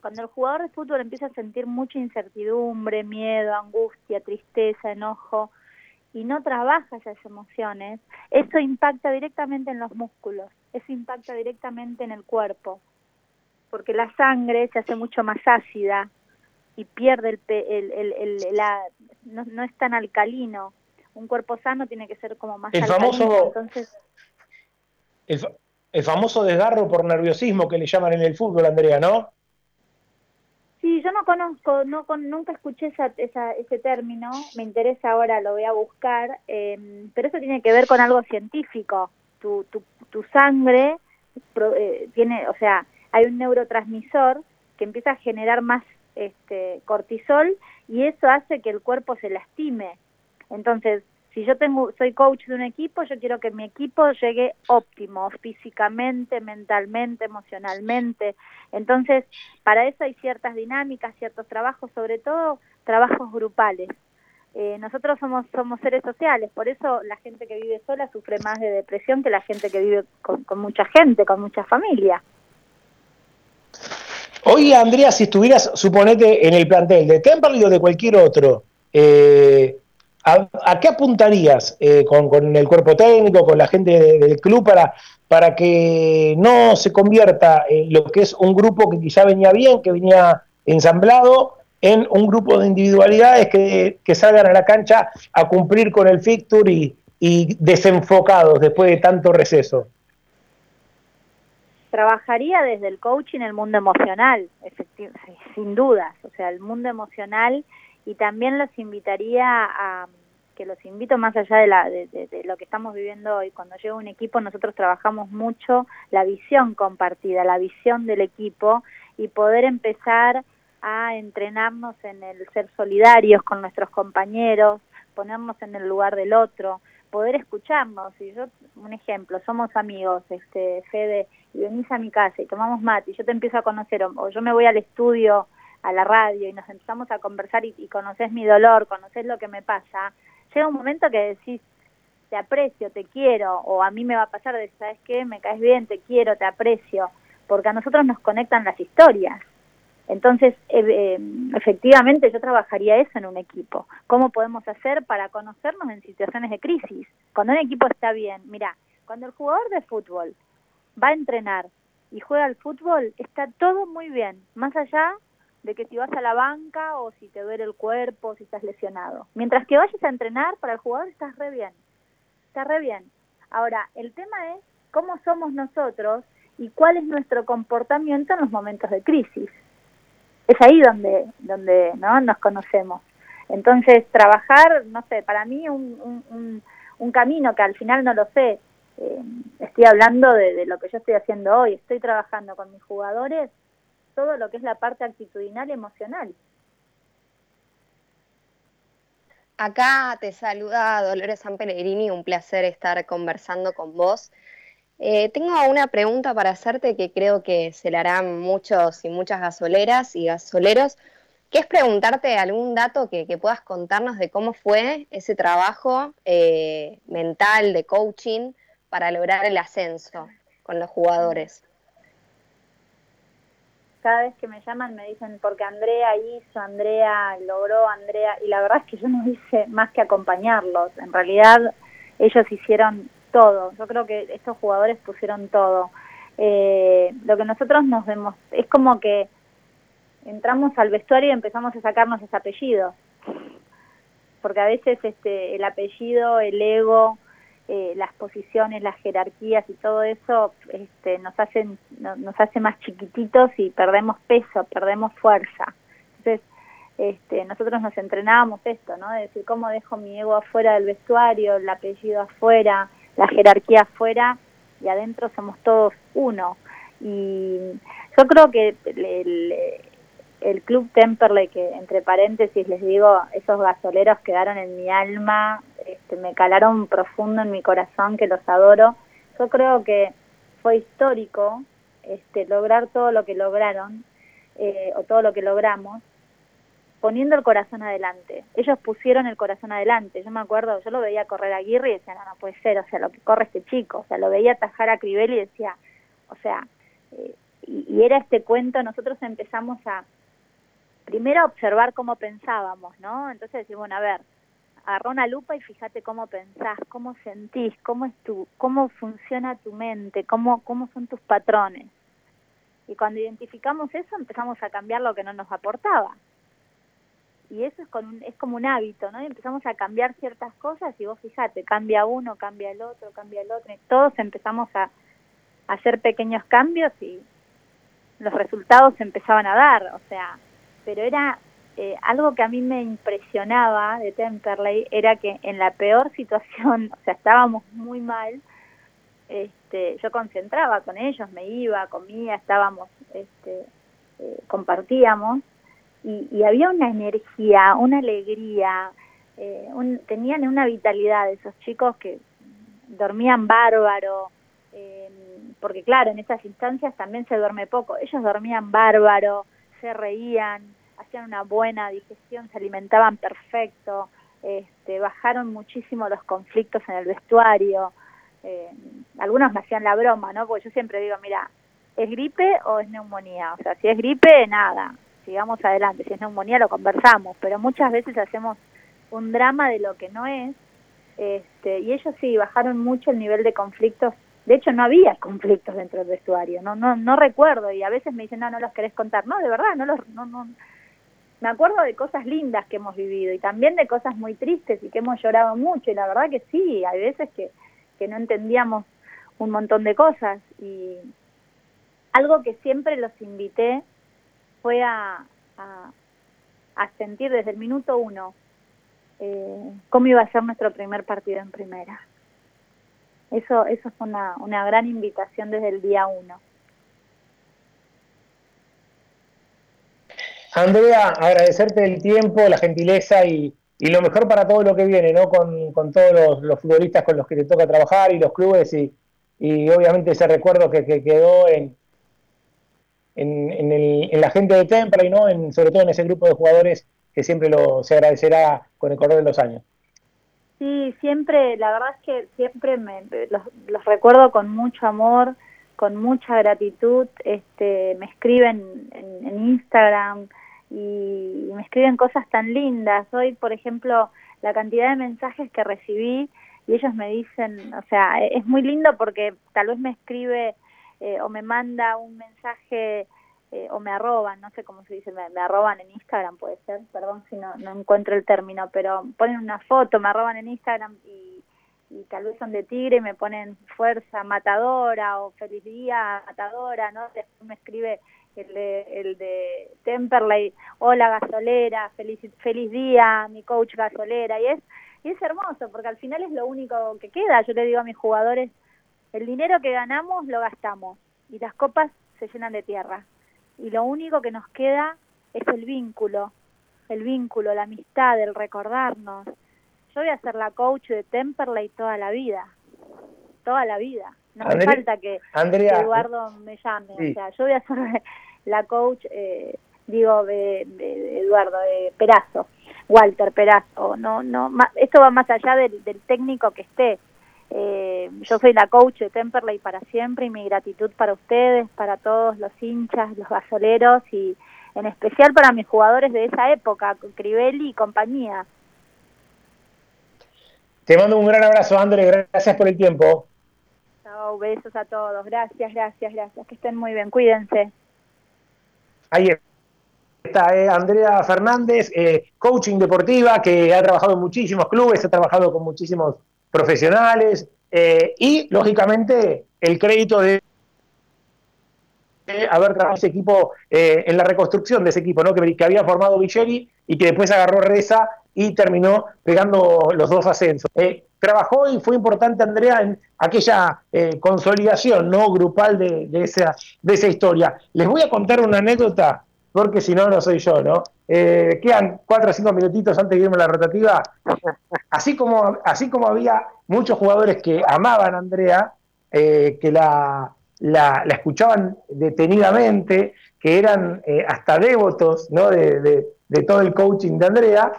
cuando el jugador de fútbol empieza a sentir mucha incertidumbre, miedo, angustia, tristeza, enojo, y no trabaja esas emociones, eso impacta directamente en los músculos, eso impacta directamente en el cuerpo, porque la sangre se hace mucho más ácida y pierde el, el, el, el no, no, es tan alcalino. Un cuerpo sano tiene que ser como más el famoso, entonces el, el famoso desgarro por nerviosismo que le llaman en el fútbol, Andrea, ¿no? Sí, yo no conozco, no con, nunca escuché esa, esa, ese término, me interesa ahora, lo voy a buscar, eh, pero eso tiene que ver con algo científico. Tu, tu, tu sangre pro, eh, tiene, o sea, hay un neurotransmisor que empieza a generar más este, cortisol y eso hace que el cuerpo se lastime. Entonces, si yo tengo, soy coach de un equipo, yo quiero que mi equipo llegue óptimo, físicamente, mentalmente, emocionalmente. Entonces, para eso hay ciertas dinámicas, ciertos trabajos, sobre todo trabajos grupales. Eh, nosotros somos, somos seres sociales, por eso la gente que vive sola sufre más de depresión que la gente que vive con, con mucha gente, con mucha familia. Oye, Andrea, si estuvieras, suponete, en el plantel de Temperley o de cualquier otro, eh, ¿a, ¿a, qué apuntarías eh, con, el cuerpo técnico, con la gente de, del club para, para que no se convierta en lo que es un grupo que quizá venía bien, que venía ensamblado, en un grupo de individualidades que, que salgan a la cancha a cumplir con el fixture y, y desenfocados después de tanto receso? trabajaría desde el coaching el mundo emocional, sin dudas, o sea, el mundo emocional y también los invitaría a que los invito más allá de, la, de, lo que estamos viviendo hoy. Cuando llega un equipo nosotros trabajamos mucho la visión compartida, la visión del equipo y poder empezar a entrenarnos en el ser solidarios con nuestros compañeros, ponernos en el lugar del otro, poder escucharnos. Y yo, un ejemplo, somos amigos, este, Fede, y venís a mi casa y tomamos mate y yo te empiezo a conocer, o yo me voy al estudio, a la radio y nos empezamos a conversar y, y conoces mi dolor, conoces lo que me pasa, llega un momento que decís, te aprecio, te quiero, o a mí me va a pasar de, ¿sabes qué? Me caes bien, te quiero, te aprecio, porque a nosotros nos conectan las historias. Entonces, eh, eh, efectivamente, yo trabajaría eso en un equipo. ¿Cómo podemos hacer para conocernos en situaciones de crisis? Cuando un equipo está bien, mira, cuando el jugador de fútbol va a entrenar y juega al fútbol, está todo muy bien, más allá de que si vas a la banca o si te duele el cuerpo, si estás lesionado. Mientras que vayas a entrenar, para el jugador estás re bien, está re bien. Ahora, el tema es cómo somos nosotros y cuál es nuestro comportamiento en los momentos de crisis es ahí donde, donde ¿no? nos conocemos. Entonces, trabajar, no sé, para mí un, un, un camino que al final no lo sé, eh, estoy hablando de, lo que yo estoy haciendo hoy, estoy trabajando con mis jugadores todo lo que es la parte actitudinal emocional. Acá te saluda Dolores San Pellegrini, un placer estar conversando con vos. Eh, tengo una pregunta para hacerte que creo que se la harán muchos y muchas gasoleras y gasoleros, que es preguntarte algún dato que, que puedas contarnos de cómo fue ese trabajo eh, mental de coaching para lograr el ascenso con los jugadores. Cada vez que me llaman me dicen, porque Andrea hizo, Andrea logró, Andrea, y la verdad es que yo no hice más que acompañarlos. En realidad ellos hicieron todo. Yo creo que estos jugadores pusieron todo. Eh, lo que nosotros nos vemos es como que entramos al vestuario y empezamos a sacarnos ese apellido. Porque a veces este, el apellido, el ego, eh, las posiciones, las jerarquías y todo eso este, nos, hacen, no, nos hace más chiquititos y perdemos peso, perdemos fuerza. Entonces, este, nosotros nos entrenábamos esto, ¿no? De decir, ¿cómo dejo mi ego afuera del vestuario, el apellido afuera? la jerarquía afuera y adentro somos todos uno. Y yo creo que el, el Club Temperley, que entre paréntesis les digo, esos gasoleros quedaron en mi alma, este, me calaron profundo en mi corazón, que los adoro, Yo creo que fue histórico este, lograr todo lo que lograron eh, o todo lo que logramos poniendo el corazón adelante. Ellos pusieron el corazón adelante. Yo me acuerdo, yo lo veía correr a Aguirre y decía, no, no puede ser, o sea, lo que corre este chico. O sea, lo veía atajar a Crivelli y decía, o sea, eh, y, y, era este cuento, nosotros empezamos a, primero observar cómo pensábamos, ¿no? Entonces decir, bueno, a ver, agarra una lupa y fíjate cómo pensás, cómo sentís, cómo es tu, cómo funciona tu mente, cómo, cómo son tus patrones. Y cuando identificamos eso empezamos a cambiar lo que no nos aportaba y eso es, con es como un hábito, ¿no? Y empezamos a cambiar ciertas cosas y vos fíjate, cambia uno, cambia el otro, cambia el otro, y todos empezamos a, hacer pequeños cambios y los resultados empezaban a dar, o sea, pero era eh, algo que a mí me impresionaba de Temperley, era que en la peor situación, (laughs) o sea, estábamos muy mal, este, yo concentraba con ellos, me iba, comía, estábamos, este, eh, compartíamos, y, había una energía, una alegría, eh, tenían una vitalidad esos chicos que dormían bárbaro, eh, porque claro, en esas instancias también se duerme poco, ellos dormían bárbaro, se reían, hacían una buena digestión, se alimentaban perfecto, este, bajaron muchísimo los conflictos en el vestuario, eh, algunos me hacían la broma, ¿no? Porque yo siempre digo, mira, ¿es gripe o es neumonía? O sea, si es gripe, nada, sigamos adelante. Si es neumonía lo conversamos, pero muchas veces hacemos un drama de lo que no es. Este, y ellos sí bajaron mucho el nivel de conflictos. De hecho, no había conflictos dentro del vestuario. No, no, no recuerdo. Y a veces me dicen, no, no los querés contar. No, de verdad, no los, no, no. Me acuerdo de cosas lindas que hemos vivido y también de cosas muy tristes y que hemos llorado mucho. Y la verdad que sí, hay veces que, no entendíamos un montón de cosas. Y algo que siempre los invité fue a, a, sentir desde el minuto uno eh, cómo iba a ser nuestro primer partido en primera. Eso, eso fue una, una gran invitación desde el día uno. Andrea, agradecerte el tiempo, la gentileza y, y, lo mejor para todo lo que viene, ¿no? Con, con todos los, futbolistas con los que te toca trabajar y los clubes y, y obviamente ese recuerdo que, que quedó en, en, el, en la gente de Temple, ¿no? En, sobre todo en ese grupo de jugadores que siempre lo, se agradecerá con el correr de los años. Sí, siempre, la verdad es que siempre me, los, los recuerdo con mucho amor, con mucha gratitud, este, me escriben en, Instagram y, me escriben cosas tan lindas. Hoy, por ejemplo, la cantidad de mensajes que recibí y ellos me dicen, o sea, es muy lindo porque tal vez me escribe eh, o me manda un mensaje eh, o me arroban, no sé cómo se dice, me, arroban en Instagram, puede ser, perdón si no, no encuentro el término, pero ponen una foto, me arroban en Instagram y, y tal vez son de tigre y me ponen fuerza matadora o feliz día matadora, ¿no? Después me escribe el de, el de Temperley, hola gasolera, feliz, feliz día, mi coach gasolera, y es, y es hermoso, porque al final es lo único que queda, yo le digo a mis jugadores, el dinero que ganamos lo gastamos y las copas se llenan de tierra. Y lo único que nos queda es el vínculo, el vínculo, la amistad, el recordarnos. Yo voy a ser la coach de Temperley toda la vida, toda la vida. No me falta que, Eduardo me llame, o sea, yo voy a ser (laughs) la coach, eh, digo, de, Eduardo, de Perazo, Walter Perazo. No, no, esto va más allá del, del técnico que esté eh, yo soy la coach de Temperley para siempre y mi gratitud para ustedes, para todos los hinchas, los gasoleros y en especial para mis jugadores de esa época, Crivelli y compañía. Te mando un gran abrazo, André, gracias por el tiempo. Chao, besos a todos, gracias, gracias, gracias, que estén muy bien, cuídense. Ahí está eh, Andrea Fernández, eh, coaching deportiva, que ha trabajado en muchísimos clubes, ha trabajado con muchísimos profesionales eh, y, lógicamente, el crédito de haber trabajado ese equipo eh, en la reconstrucción de ese equipo, ¿no? que, había formado Vicheri y que después agarró Reza y terminó pegando los dos ascensos. Eh, trabajó y fue importante Andrea en aquella consolidación no grupal de, esa, de esa historia. Les voy a contar una anécdota, porque si no, no soy yo, ¿no? Eh, quedan cuatro o cinco minutitos antes de irme a la rotativa. Así como, así como había muchos jugadores que amaban a Andrea, eh, que la, la, escuchaban detenidamente, que eran eh, hasta devotos ¿no? de, de- todo el coaching de Andrea,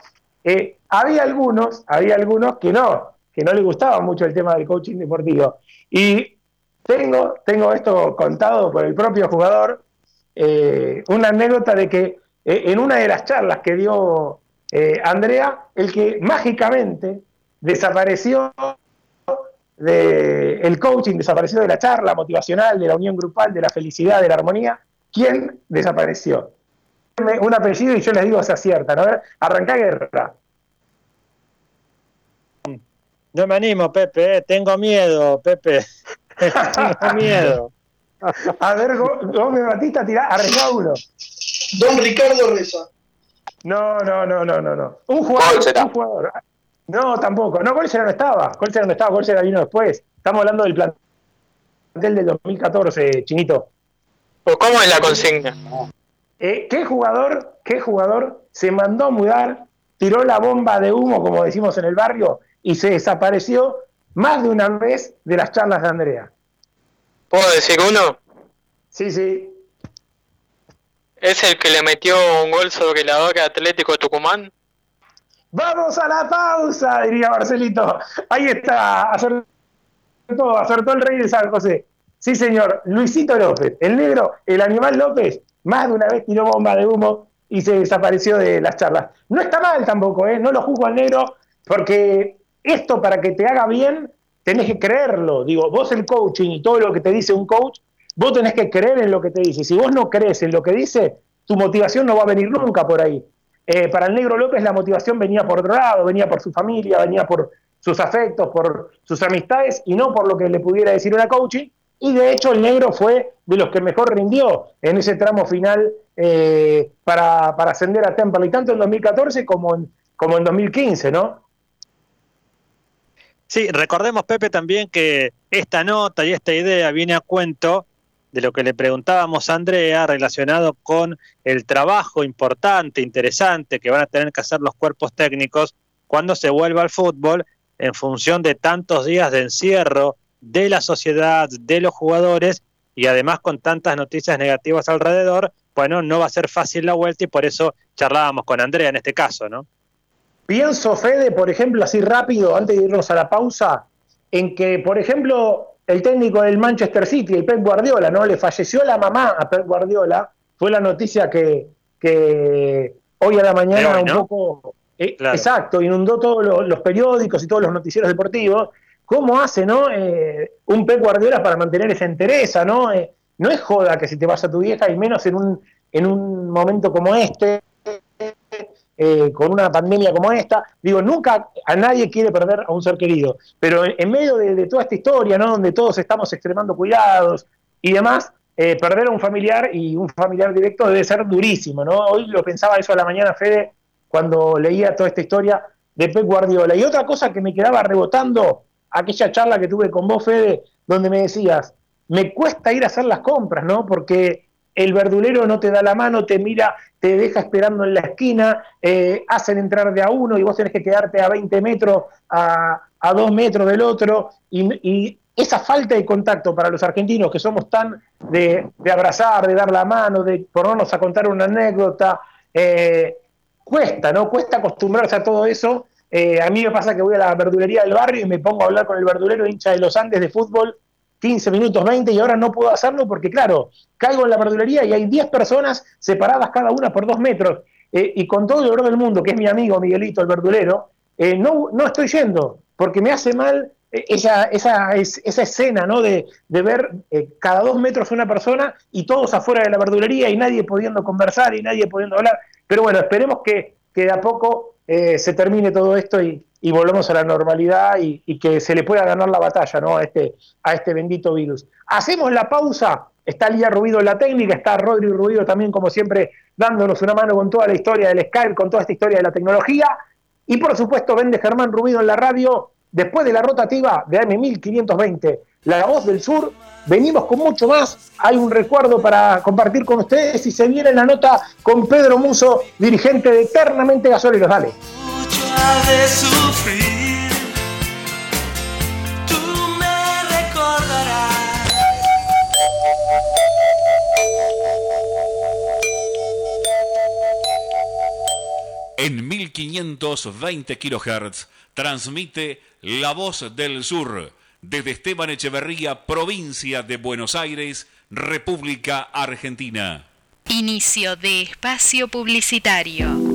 había algunos, había algunos que no, que no les gustaba mucho el tema del coaching deportivo. Y tengo, tengo esto contado por el propio jugador, eh, una anécdota de que eh, en una de las charlas que dio eh, Andrea, el que mágicamente desapareció de el coaching, desapareció de la charla motivacional, de la unión grupal, de la felicidad, de la armonía, ¿quién desapareció? Un apellido y yo les digo se aciertan. A ver, arrancá guerra. No me animo, Pepe, tengo miedo, Pepe. (laughs) tengo miedo. A ver, Gómez Batista, tirá, arrancá uno. Don Ricardo Reza. No, no, no, no, no, no. Un jugador, un jugador. No, tampoco. No, Colsera no estaba. Colsera no estaba, Colsera vino después. Estamos hablando del plantel del 2014, Chinito. ¿O cómo es la consigna? Eh, ¿Qué jugador, qué jugador se mandó a mudar, tiró la bomba de humo, como decimos en el barrio, y se desapareció más de una vez de las charlas de Andrea? ¿Puedo decir uno? Sí, sí. ¿Es el que le metió un gol sobre la hora Atlético de Tucumán? ¡Vamos a la pausa! Diría Marcelito. Ahí está, acertó, acertó el rey de San José. Sí, señor, Luisito López, el negro, el animal López, más de una vez tiró bomba de humo y se desapareció de las charlas. No está mal tampoco, ¿eh? no lo juzgo al negro, porque esto para que te haga bien, tenés que creerlo. Digo, vos el coaching y todo lo que te dice un coach, vos tenés que creer en lo que te dice. Si vos no crees en lo que dice, tu motivación no va a venir nunca por ahí. Eh, para el negro López la motivación venía por otro lado, venía por su familia, venía por sus afectos, por sus amistades y no por lo que le pudiera decir una coaching. Y de hecho el negro fue de los que mejor rindió en ese tramo final eh, para, ascender a Temperley, tanto en 2014 como en, como en 2015, ¿no? Sí, recordemos, Pepe, también que esta nota y esta idea viene a cuento de lo que le preguntábamos a Andrea relacionado con el trabajo importante, interesante que van a tener que hacer los cuerpos técnicos cuando se vuelva al fútbol en función de tantos días de encierro de la sociedad, de los jugadores y además con tantas noticias negativas alrededor, bueno, no va a ser fácil la vuelta y por eso charlábamos con Andrea en este caso, ¿no? Pienso, Fede, por ejemplo, así rápido, antes de irnos a la pausa, en que, por ejemplo, el técnico del Manchester City, el Pep Guardiola, ¿no? Le falleció la mamá a Pep Guardiola, fue la noticia que, que hoy a la mañana hoy, un ¿no? poco, eh, Claro. exacto, inundó todos los, los periódicos y todos los noticieros deportivos. ¿Cómo hace, no? Eh, un Pep Guardiola para mantener esa entereza, ¿no? Eh, no es joda que si te vas a tu vieja y menos en un, en un momento como este, eh, con una pandemia como esta. Digo, nunca a nadie quiere perder a un ser querido, pero en, medio de, de toda esta historia, ¿no? Donde todos estamos extremando cuidados y demás, eh, perder a un familiar y un familiar directo debe ser durísimo, ¿no? Hoy lo pensaba eso a la mañana, Fede, cuando leía toda esta historia de Pep Guardiola. Y otra cosa que me quedaba rebotando, aquella charla que tuve con vos, Fede, donde me decías, me cuesta ir a hacer las compras, ¿no? Porque el verdulero no te da la mano, te mira, te deja esperando en la esquina, eh, hacen entrar de a uno y vos tenés que quedarte a 20 metros, a, a 2 metros del otro, y, esa falta de contacto para los argentinos que somos tan de, de abrazar, de dar la mano, de ponernos a contar una anécdota, eh, cuesta, ¿no? Cuesta acostumbrarse a todo eso. Eh, a mí me pasa que voy a la verdulería del barrio y me pongo a hablar con el verdulero hincha de los Andes de fútbol 15 minutos, 20 y ahora no puedo hacerlo porque, claro, caigo en la verdulería y hay 10 personas separadas cada una por dos metros. Eh, y con todo el dolor del mundo, que es mi amigo Miguelito, el verdulero, eh, no, no estoy yendo porque me hace mal eh, esa, esa, es- esa escena ¿no? de, de ver cada dos metros una persona y todos afuera de la verdulería y nadie pudiendo conversar y nadie pudiendo hablar. Pero bueno, esperemos que, que de a poco se termine todo esto y, y volvamos a la normalidad y, y que se le pueda ganar la batalla ¿no? a, este, a este bendito virus. Hacemos la pausa. Está Lía Rubido en la técnica, está Rodri Rubido también, como siempre, dándonos una mano con toda la historia del Skype, con toda esta historia de la tecnología. Y por supuesto, vende Germán Rubido en la radio. Después de la rotativa de AM1520, La Voz del Sur, venimos con mucho más. Hay un recuerdo para compartir con ustedes y se viene la nota con Pedro Muso, dirigente de Eternamente Gasoleros. Dale de sufrir. Tú me recordarás. En 1520 kHz transmite La Voz del Sur desde Esteban Echeverría, provincia de Buenos Aires, República Argentina. Inicio de espacio publicitario.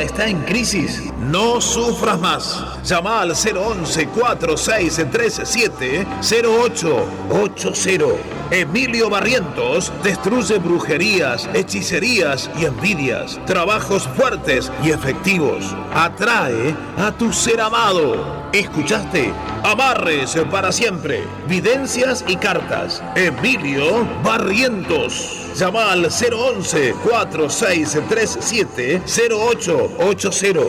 Está en crisis? No sufras más. Llama al 011 4637 0880. Emilio Barrientos destruye brujerías, hechicerías y envidias. Trabajos fuertes y efectivos. Atrae a tu ser amado. ¿Escuchaste? Amarres para siempre. Videncias y cartas. Emilio Barrientos. Llama al 011 4637 0880.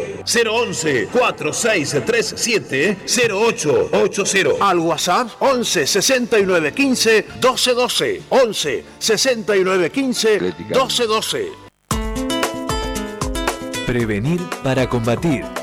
011 4637 0880. Al WhatsApp 11 69 15 12 12. 11 69 15 12 12. Prevenir para combatir.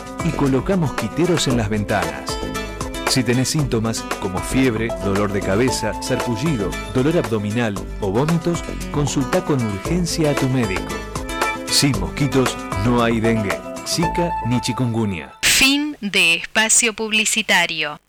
y coloca mosquiteros en las ventanas. Si tenés síntomas como fiebre, dolor de cabeza, sarpullido, dolor abdominal o vómitos, consulta con urgencia a tu médico. Sin mosquitos no hay dengue, zika ni chikungunya. Fin de espacio publicitario.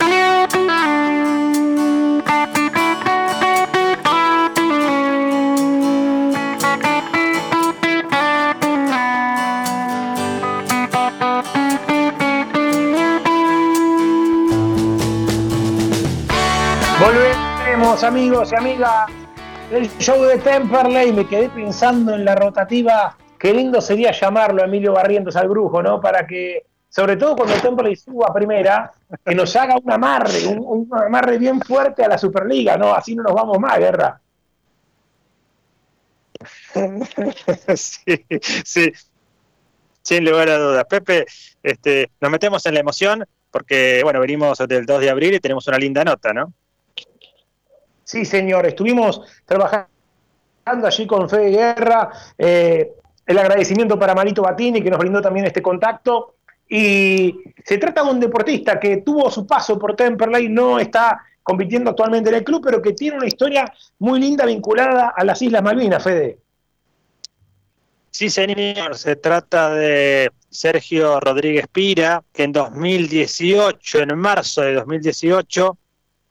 Amigos y amigas del show de Temperley. Me quedé pensando en la rotativa. Qué lindo sería llamarlo a Emilio Barrientos al brujo, ¿no? Para que, sobre todo cuando Temperley suba a primera, que nos haga un amarre, un, un amarre bien fuerte a la Superliga, ¿no? Así no nos vamos más, guerra. (laughs) sí, sí, sin lugar a dudas. Pepe, este, nos metemos en la emoción porque, bueno, venimos del 2 de abril y tenemos una linda nota, ¿no? Sí, señor, estuvimos trabajando allí con Fede Guerra, eh, el agradecimiento para Marito Batini, que nos brindó también este contacto. Y se trata de un deportista que tuvo su paso por Temperley, no está compitiendo actualmente en el club, pero que tiene una historia muy linda vinculada a las Islas Malvinas, Fede. Sí, señor, se trata de Sergio Rodríguez Pira, que en 2018, en marzo de 2018,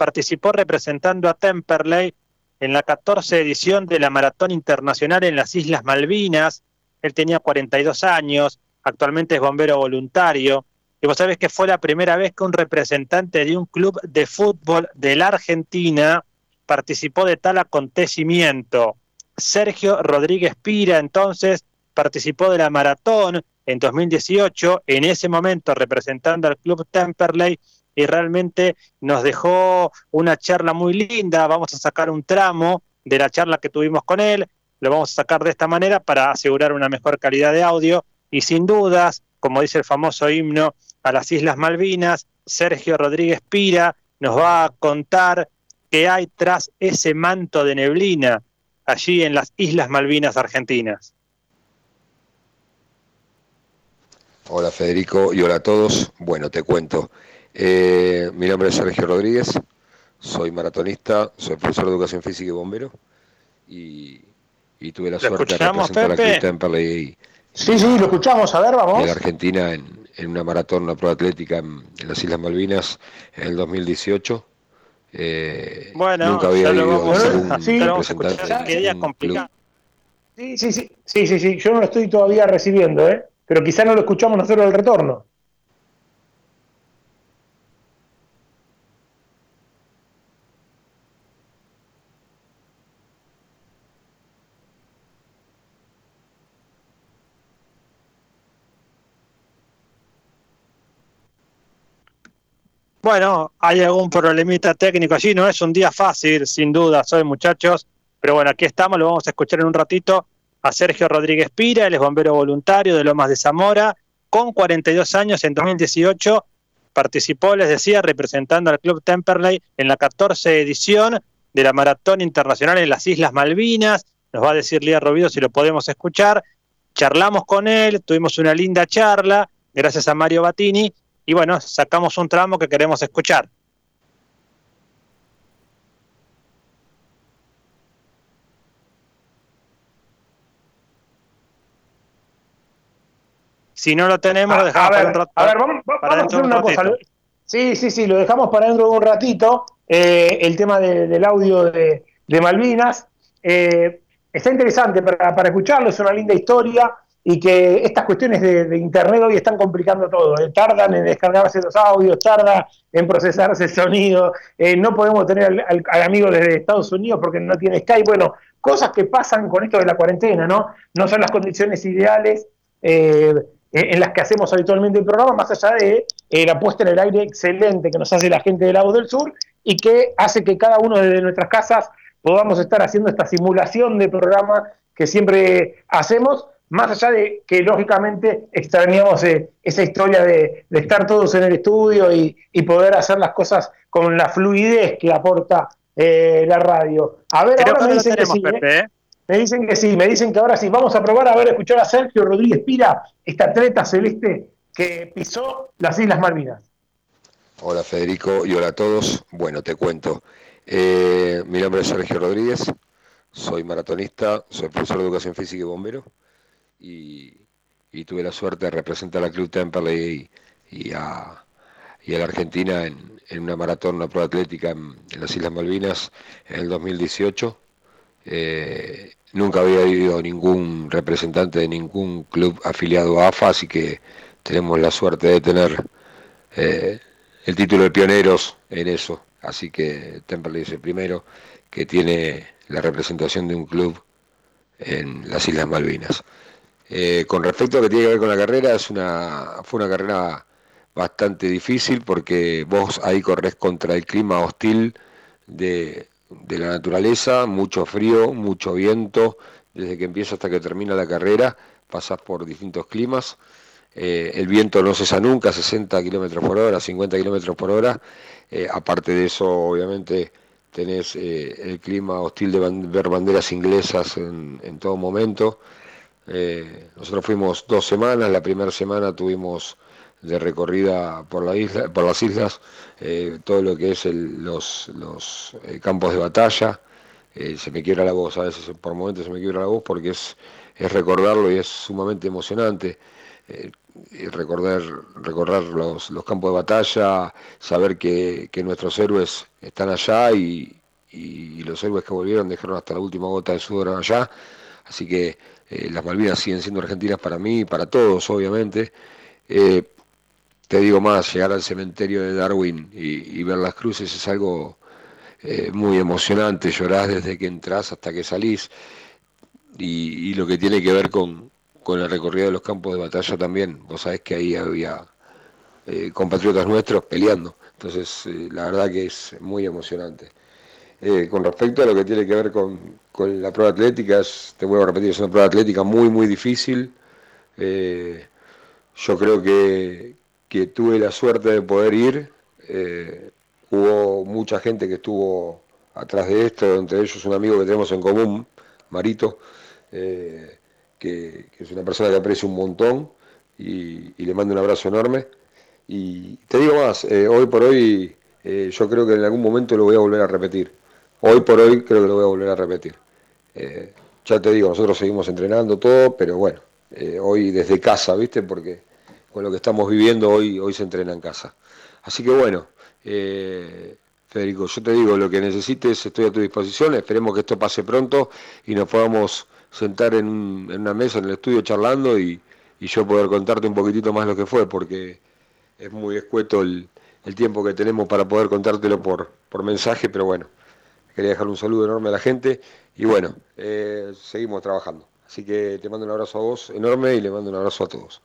participó representando a Temperley en la 14 edición de la Maratón Internacional en las Islas Malvinas. Él tenía 42 años, actualmente es bombero voluntario. Y vos sabés que fue la primera vez que un representante de un club de fútbol de la Argentina participó de tal acontecimiento. Sergio Rodríguez Pira, entonces, participó de la maratón en 2018, en ese momento representando al Club Temperley, y realmente nos dejó una charla muy linda. Vamos a sacar un tramo de la charla que tuvimos con él, lo vamos a sacar de esta manera para asegurar una mejor calidad de audio, y sin dudas, como dice el famoso himno a las Islas Malvinas, Sergio Rodríguez Pira nos va a contar qué hay tras ese manto de neblina allí en las Islas Malvinas argentinas. Hola Federico y hola a todos. Bueno, te cuento. Eh, mi nombre es Sergio Rodríguez, soy maratonista, soy profesor de educación física y bombero y, y tuve la suerte de representar a Club Temperley. Sí, sí, lo escuchamos, a ver, vamos. En Argentina en, en una maratón, una prueba atlética en, en, las Islas Malvinas en el 2018. Eh, bueno, nunca había ido a sí, representante. sí, sí, sí, sí, sí, yo no lo estoy todavía recibiendo, ¿eh? pero quizá no lo escuchamos nosotros el retorno. Bueno, hay algún problemita técnico allí, no es un día fácil, sin duda, soy muchachos, pero bueno, aquí estamos, lo vamos a escuchar en un ratito a Sergio Rodríguez Pira, él es bombero voluntario de Lomas de Zamora, con 42 años en 2018, participó, les decía, representando al Club Temperley en la 14 edición de la Maratón Internacional en las Islas Malvinas, nos va a decir Lía Robido si lo podemos escuchar, charlamos con él, tuvimos una linda charla, gracias a Mario Batini, y bueno, sacamos un tramo que queremos escuchar. Si no lo tenemos, lo dejamos a ver, para un. A ver, vamos, vamos para a dentro hacer de un una cosa. ratito. Sí, sí, sí, lo dejamos para dentro de un ratito. eh, el tema de- del audio de, de Malvinas. Eh, está interesante para, para escucharlo, es una linda historia y que estas cuestiones de, de Internet hoy están complicando todo. eh, tardan en descargarse los audios, tarda en procesarse el sonido. eh, no podemos tener al, amigo desde Estados Unidos porque no tiene Skype. Bueno, cosas que pasan con esto de la cuarentena, ¿no? No son las condiciones ideales. eh, en las que hacemos habitualmente el programa, más allá de la puesta en el aire excelente que nos hace la gente de Lago del Sur y que hace que cada uno desde nuestras casas podamos estar haciendo esta simulación de programa que siempre hacemos, más allá de que lógicamente extrañamos eh, esa historia de, de estar todos en el estudio y, y poder hacer las cosas con la fluidez que aporta eh, la radio. A ver, Creo ahora que me dicen que sí, ¿eh? Pepe, ¿eh? Me dicen que sí, me dicen que ahora sí. Vamos a probar a ver, escuchar a Sergio Rodríguez Pira, este atleta celeste que pisó las Islas Malvinas. Hola Federico y hola a todos. Bueno, te cuento. Eh, mi nombre es Sergio Rodríguez, soy maratonista, soy profesor de educación física y bombero y, tuve la suerte de representar al Club Temperley y, a, y a la Argentina en, una maratón, una prueba atlética en, las Islas Malvinas en el 2018. Eh, nunca había ido ningún representante de ningún club afiliado a AFA, así que tenemos la suerte de tener eh, el título de pioneros en eso. Así que Temperley es el primero que tiene la representación de un club en las Islas Malvinas. Eh, con respecto a lo que tiene que ver con la carrera, fue una carrera bastante difícil porque vos ahí corres contra el clima hostil de, la naturaleza, mucho frío, mucho viento, desde que empieza hasta que termina la carrera, pasas por distintos climas. Eh, el viento no cesa nunca, 60 kilómetros por hora, 50 kilómetros por hora. Eh, aparte de eso, obviamente, tenés el clima hostil de ver banderas inglesas en todo momento. Nosotros fuimos dos semanas, la primera semana tuvimos de recorrida por, la isla, por las islas, todo lo que es los, los campos de batalla. se me quiebra la voz, a veces por momentos se me quiebra la voz porque es, es recordarlo y es sumamente emocionante y recordar, recorrer los, los, campos de batalla, saber que, nuestros héroes están allá y, los héroes que volvieron dejaron hasta la última gota de sudor allá. Así que eh, las Malvinas siguen siendo argentinas para mí y para todos, obviamente. Eh, te digo más, llegar al cementerio de Darwin y, ver las cruces es algo eh, muy emocionante, llorás desde que entras hasta que salís. y lo que tiene que ver con, con el recorrido de los campos de batalla también. Vos sabés que ahí había eh, compatriotas nuestros peleando. Entonces, la verdad que es muy emocionante. Eh, con respecto a lo que tiene que ver con, la prueba atlética, te vuelvo a repetir, es una prueba atlética muy, muy difícil. yo creo que, que, tuve la suerte de poder ir. hubo mucha gente que estuvo atrás de esto, entre ellos un amigo que tenemos en común, Marito que, es una persona que aprecio un montón y, le mando un abrazo enorme. Y te digo más, eh, hoy por hoy eh, yo creo que en algún momento lo voy a volver a repetir. Hoy por hoy creo que lo voy a volver a repetir. Eh, ya te digo, nosotros seguimos entrenando todo, pero bueno, hoy desde casa, ¿viste? Porque con lo que estamos viviendo hoy, hoy se entrena en casa. Así que bueno, Federico, yo te digo, lo que necesites estoy a tu disposición, esperemos que esto pase pronto y nos podamos sentar en, una mesa en el estudio charlando y, yo poder contarte un poquitito más lo que fue, porque es muy escueto el, tiempo que tenemos para poder contártelo por mensaje, pero bueno, quería dejar un saludo enorme a la gente y bueno, eh, seguimos trabajando. Así que te mando un abrazo a vos enorme y le mando un abrazo a todos.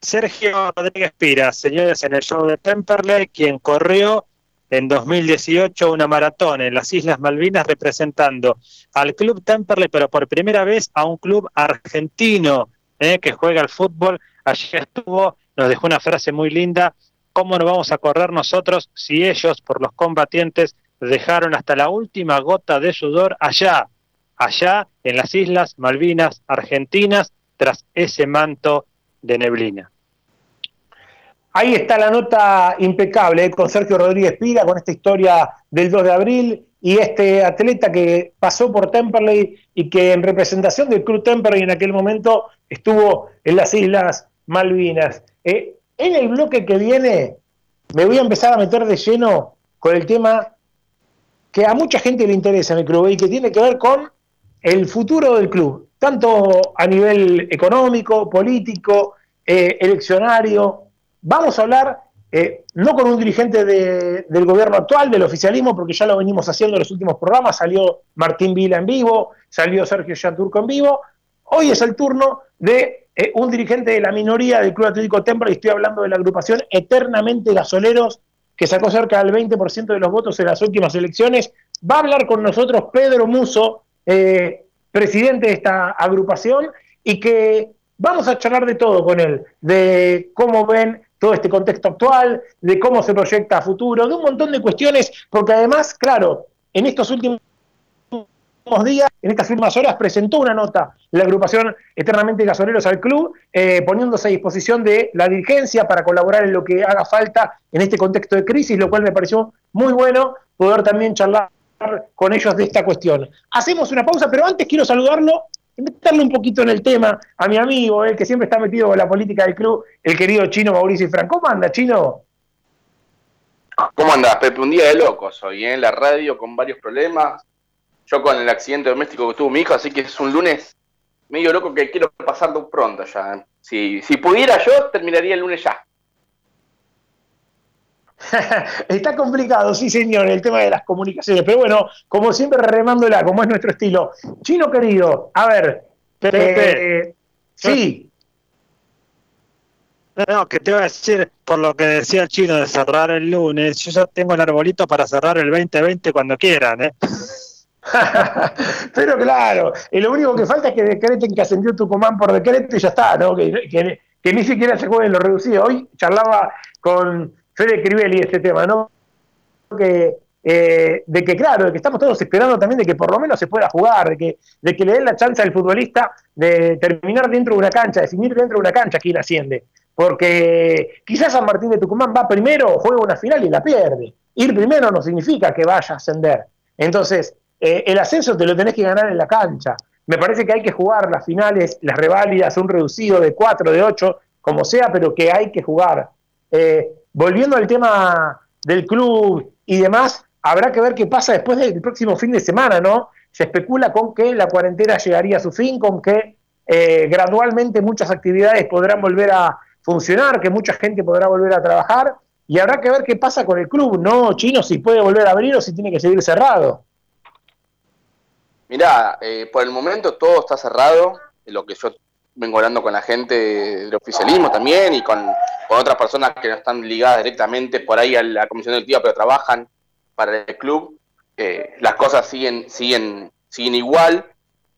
Sergio Rodríguez Pira, señores, en el show de Temperley, quien corrió en 2018 una maratón en las Islas Malvinas representando al Club Temperley, pero por primera vez a un club argentino eh, que juega al fútbol. Allí estuvo, nos dejó una frase muy linda, ¿cómo no vamos a correr nosotros si ellos, por los combatientes, dejaron hasta la última gota de sudor allá, allá en las Islas Malvinas Argentinas, tras ese manto de neblina? Ahí está la nota impecable eh, con Sergio Rodríguez Pira, con esta historia del 2 de abril y este atleta que pasó por Temperley y que en representación del Club Temperley en aquel momento estuvo en las Islas Malvinas. Eh, en el bloque que viene me voy a empezar a meter de lleno con el tema que a mucha gente le interesa en el club y que tiene que ver con el futuro del club, tanto a nivel económico, político, eh, eleccionario, Vamos a hablar eh, no con un dirigente del gobierno actual, del oficialismo, porque ya lo venimos haciendo en los últimos programas, salió Martín Vila en vivo, salió Sergio Yanturco en vivo, hoy es el turno de eh, un dirigente de la minoría del Club Atlético Templo, y estoy hablando de la agrupación Eternamente Gasoleros, que sacó cerca del 20% de los votos en las últimas elecciones. Va a hablar con nosotros Pedro Muso, eh, presidente de esta agrupación, y que vamos a charlar de todo con él, de cómo ven todo este contexto actual, de cómo se proyecta a futuro, de un montón de cuestiones, porque además, claro, en estos últimos días, en estas últimas horas, presentó una nota la agrupación Eternamente Gasoleros al Club, eh, poniéndose a disposición de la dirigencia para colaborar en lo que haga falta en este contexto de crisis, lo cual me pareció muy bueno poder también charlar con ellos de esta cuestión. Hacemos una pausa, pero antes quiero saludarlo meterle un poquito en el tema a mi amigo, el que siempre está metido con la política del club, el querido chino Mauricio Franco. ¿Cómo anda, chino? ¿Cómo andas, Pepe? Un día de locos hoy, ¿eh? en la radio con varios problemas. Yo con el accidente doméstico que tuvo mi hijo, así que es un lunes medio loco que quiero pasarlo pronto ya. ¿eh? Si, si pudiera yo, terminaría el lunes ya. (laughs) Está complicado, sí señor, el tema de las comunicaciones, pero bueno, como siempre remándola, como es nuestro estilo. Chino querido, a ver, Pepe, eh, sí, No, que te iba a decir, por lo que decía el chino de cerrar el lunes, yo ya tengo el arbolito para cerrar el 2020 cuando quieran, ¿eh? (laughs) (laughs) pero claro, y lo único que falta es que decreten que ascendió Tucumán por decreto y ya está, ¿no? Que, ni siquiera se jueguen los reducidos. Hoy charlaba con Fede Crivelli este tema, ¿no? Eh, de que, claro, de que estamos todos esperando también de que por lo menos se pueda jugar, de que, de le den la chance al futbolista de terminar dentro de una cancha, definir dentro de una cancha quién asciende. Porque quizás San Martín de Tucumán va primero, juega una final y la pierde. Ir primero no significa que vaya a ascender. Entonces, eh, el ascenso te lo tenés que ganar en la cancha. Me parece que hay que jugar las finales, las reválidas, un reducido de 4, de 8, como sea, pero que hay que jugar. Eh, volviendo al tema del club y demás, habrá que ver qué pasa después del próximo fin de semana, ¿no? Se especula con que la cuarentena llegaría a su fin, con que eh, gradualmente muchas actividades podrán volver a funcionar, que mucha gente podrá volver a trabajar, y habrá que ver qué pasa con el club, ¿no, Chino? Si puede volver a abrir o si tiene que seguir cerrado. Mirá, eh, por el momento todo está cerrado, lo que yo vengo hablando con la gente del oficialismo también y con, otras personas que no están ligadas directamente por ahí a la comisión directiva, pero trabajan para el club, eh, las cosas siguen, siguen, siguen igual.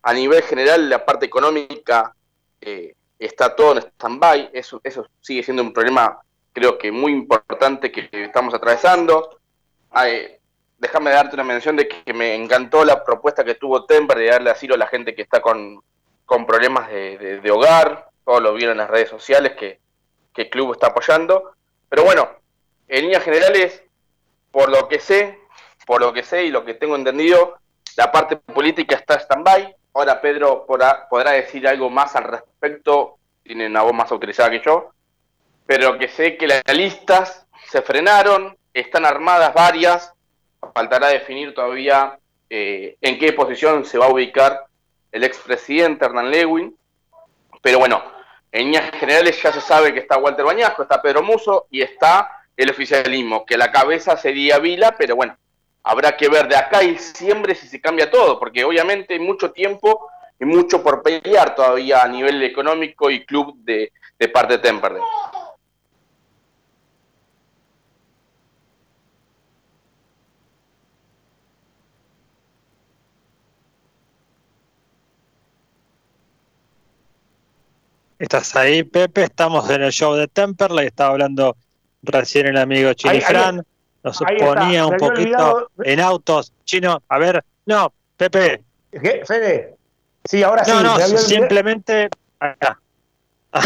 A nivel general, la parte económica eh, está todo en stand-by, eso, eso sigue siendo un problema creo que muy importante que estamos atravesando. Ay, déjame darte una mención de que me encantó la propuesta que tuvo Temper de darle asilo a la gente que está con, con problemas de, hogar. Todos lo vieron en las redes sociales que, que el club está apoyando. Pero bueno, en líneas generales, por lo que sé, por lo que sé y lo que tengo entendido, la parte política está stand-by. Ahora Pedro podrá, podrá decir algo más al respecto, tiene una voz más autorizada que yo, pero que sé que las listas se frenaron, están armadas varias, faltará definir todavía eh, en qué posición se va a ubicar el expresidente Hernán Lewin, pero bueno, en líneas generales ya se sabe que está Walter Bañasco, está Pedro Muso y está el oficialismo, que la cabeza sería Vila, pero bueno, habrá que ver de acá a diciembre si se cambia todo, porque obviamente hay mucho tiempo y mucho por pelear todavía a nivel económico y club de, de parte de Temperley. Estás ahí, Pepe. Estamos en el show de Temperley. Estaba hablando recién el amigo ahí- Fran. Nos ahí está. ponía un poquito olvidado- en autos. Chino, a ver. No, Pepe. ¿Qué, Fede? Sí, ahora sí. No, no, olvidado- simplemente. Acá. (laughs)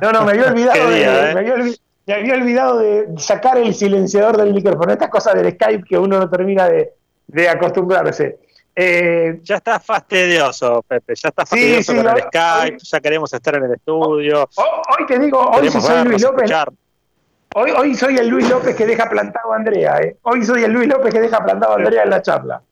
No, no, me había olvidado, día, de, ¿eh? me, había olvi- me había olvidado de sacar el silenciador del micrófono. Estas cosas del Skype que uno no termina de, de acostumbrarse. Eh, Ya está fastidioso, Pepe. Ya está fastidioso sí, con el hoy- Skype. Ya queremos estar en el estudio. hoy te digo, hoy Queremos soy Luis López. escuchar. Hoy, hoy soy el Luis López que deja plantado a Andrea. ¿eh? Hoy soy el Luis López que deja plantado a Andrea en la charla.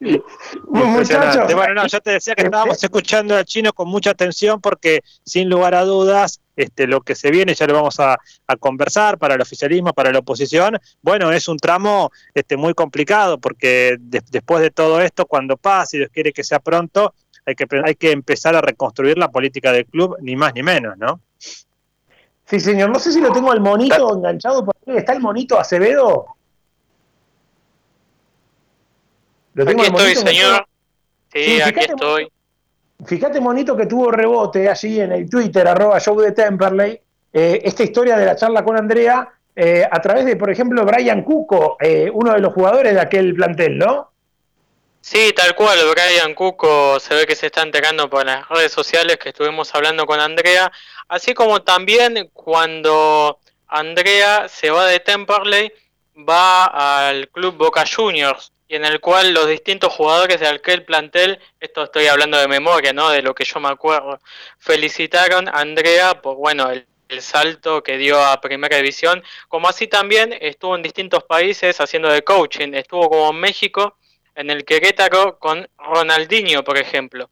Impresionante. Muchachos, Bueno, no, yo te decía que este- estábamos escuchando al chino con mucha atención porque, sin lugar a dudas, este, lo que se viene ya lo vamos a, a conversar para el oficialismo, para la oposición. Bueno, es un tramo este, muy complicado porque de- después de todo esto, cuando pase y Dios quiere que sea pronto, hay que, hay que empezar a reconstruir la política del club, ni más ni menos, ¿no? Sí, señor. No sé si lo tengo al monito enganchado por ahí. ¿Está el monito Acevedo? ¿Lo tengo Aquí estoy, señor. Sí, Sí, aquí fíjate, estoy. Fíjate, monito, que tuvo rebote allí en el Twitter, arroba show de Temperley, eh, esta historia de la charla con Andrea, eh, a través de, por ejemplo, Brian Cuco, eh, uno de los jugadores de aquel plantel, ¿no? Sí, tal cual, Brian Cuco se ve que se está enterando por las redes sociales que estuvimos hablando con Andrea, así como también cuando Andrea se va de Temperley, va al club Boca Juniors, y en el cual los distintos jugadores de aquel plantel, esto estoy hablando de memoria, ¿no? De lo que yo me acuerdo, felicitaron a Andrea por, bueno, el, salto que dio a Primera División, como así también estuvo en distintos países haciendo de coaching, estuvo como en México, en el Querétaro con Ronaldinho, por ejemplo.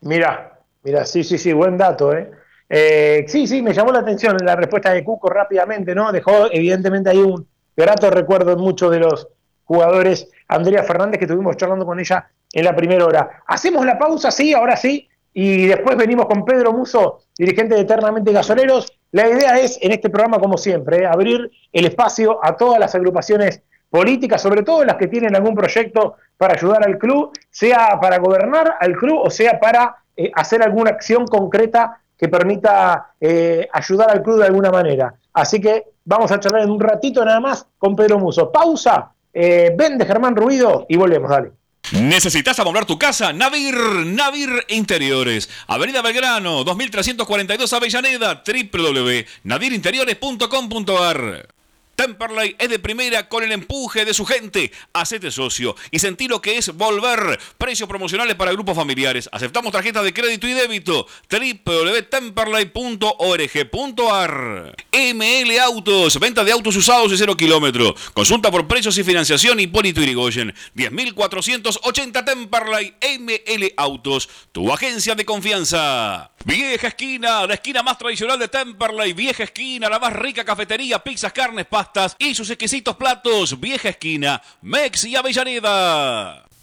Mira, mira, sí, sí, sí, buen dato, ¿eh? Eh, sí, sí, me llamó la atención la respuesta de Cuco rápidamente, ¿no? Dejó evidentemente ahí un grato recuerdo en muchos de los jugadores. Andrea Fernández, que estuvimos charlando con ella en la primera hora. Hacemos la pausa, sí, ahora sí, y después venimos con Pedro Muso, dirigente de Eternamente Gasoleros. La idea es, en este programa, como siempre, eh, abrir el espacio a todas las agrupaciones políticas, sobre todo las que tienen algún proyecto para ayudar al club, sea para gobernar al club o sea para eh, hacer alguna acción concreta que permita eh, ayudar al club de alguna manera. Así que vamos a charlar en un ratito nada más con Pedro Muso. Pausa, vende Germán Ruido y volvemos, dale. ¿Necesitas amoblar tu casa? Navir, Navir Interiores. Avenida Belgrano, 2342 Avellaneda, www.nadirinteriores.com.ar. Temperley es de primera con el empuje de su gente. Hacete socio y sentí lo que es volver. Precios promocionales para grupos familiares. Aceptamos tarjetas de crédito y débito. www.temperley.org.ar ML Autos. Venta de autos usados y cero kilómetro. Consulta por precios y financiación Hipólito Irigoyen. 10.480 Temperley. ML Autos. Tu agencia de confianza. Vieja esquina, la esquina más tradicional de Temperley. Vieja esquina, la más rica cafetería, pizzas, carnes, pastas y sus exquisitos platos. Vieja esquina, Mex y Avellaneda.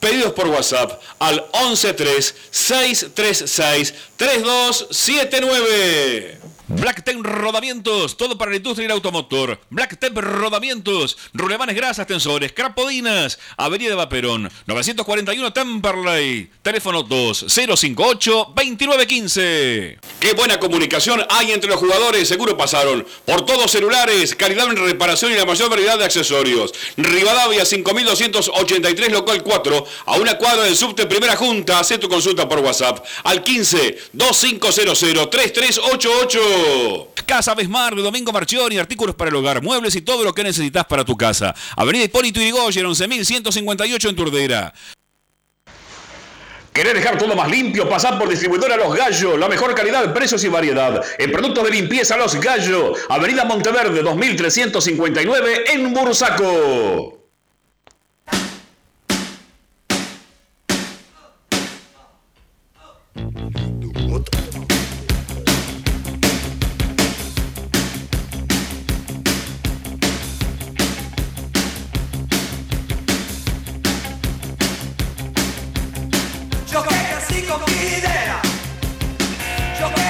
Pedidos por WhatsApp al 113-636-3279. Black Rodamientos, todo para la industria y el automotor. Black Rodamientos, rulemanes grasas, tensores, crapodinas. Avenida Vaperón, 941 Temperley. Teléfono 2058-2915. Qué buena comunicación hay entre los jugadores, seguro pasaron. Por todos celulares, calidad en reparación y la mayor variedad de accesorios. Rivadavia 5283, local 4, a una cuadra del subte Primera Junta. Haz tu consulta por WhatsApp al 15 2500 3388. Casa Besmar Domingo Marchioni, artículos para el hogar, muebles y todo lo que necesitas para tu casa. Avenida Hipólito Yrigoyen, 11158 en Turdera. ¿Querés dejar todo más limpio? Pasar por distribuidora Los Gallos. La mejor calidad, precios y variedad. En productos de limpieza Los Gallos. Avenida Monteverde, 2359 en Bursaco.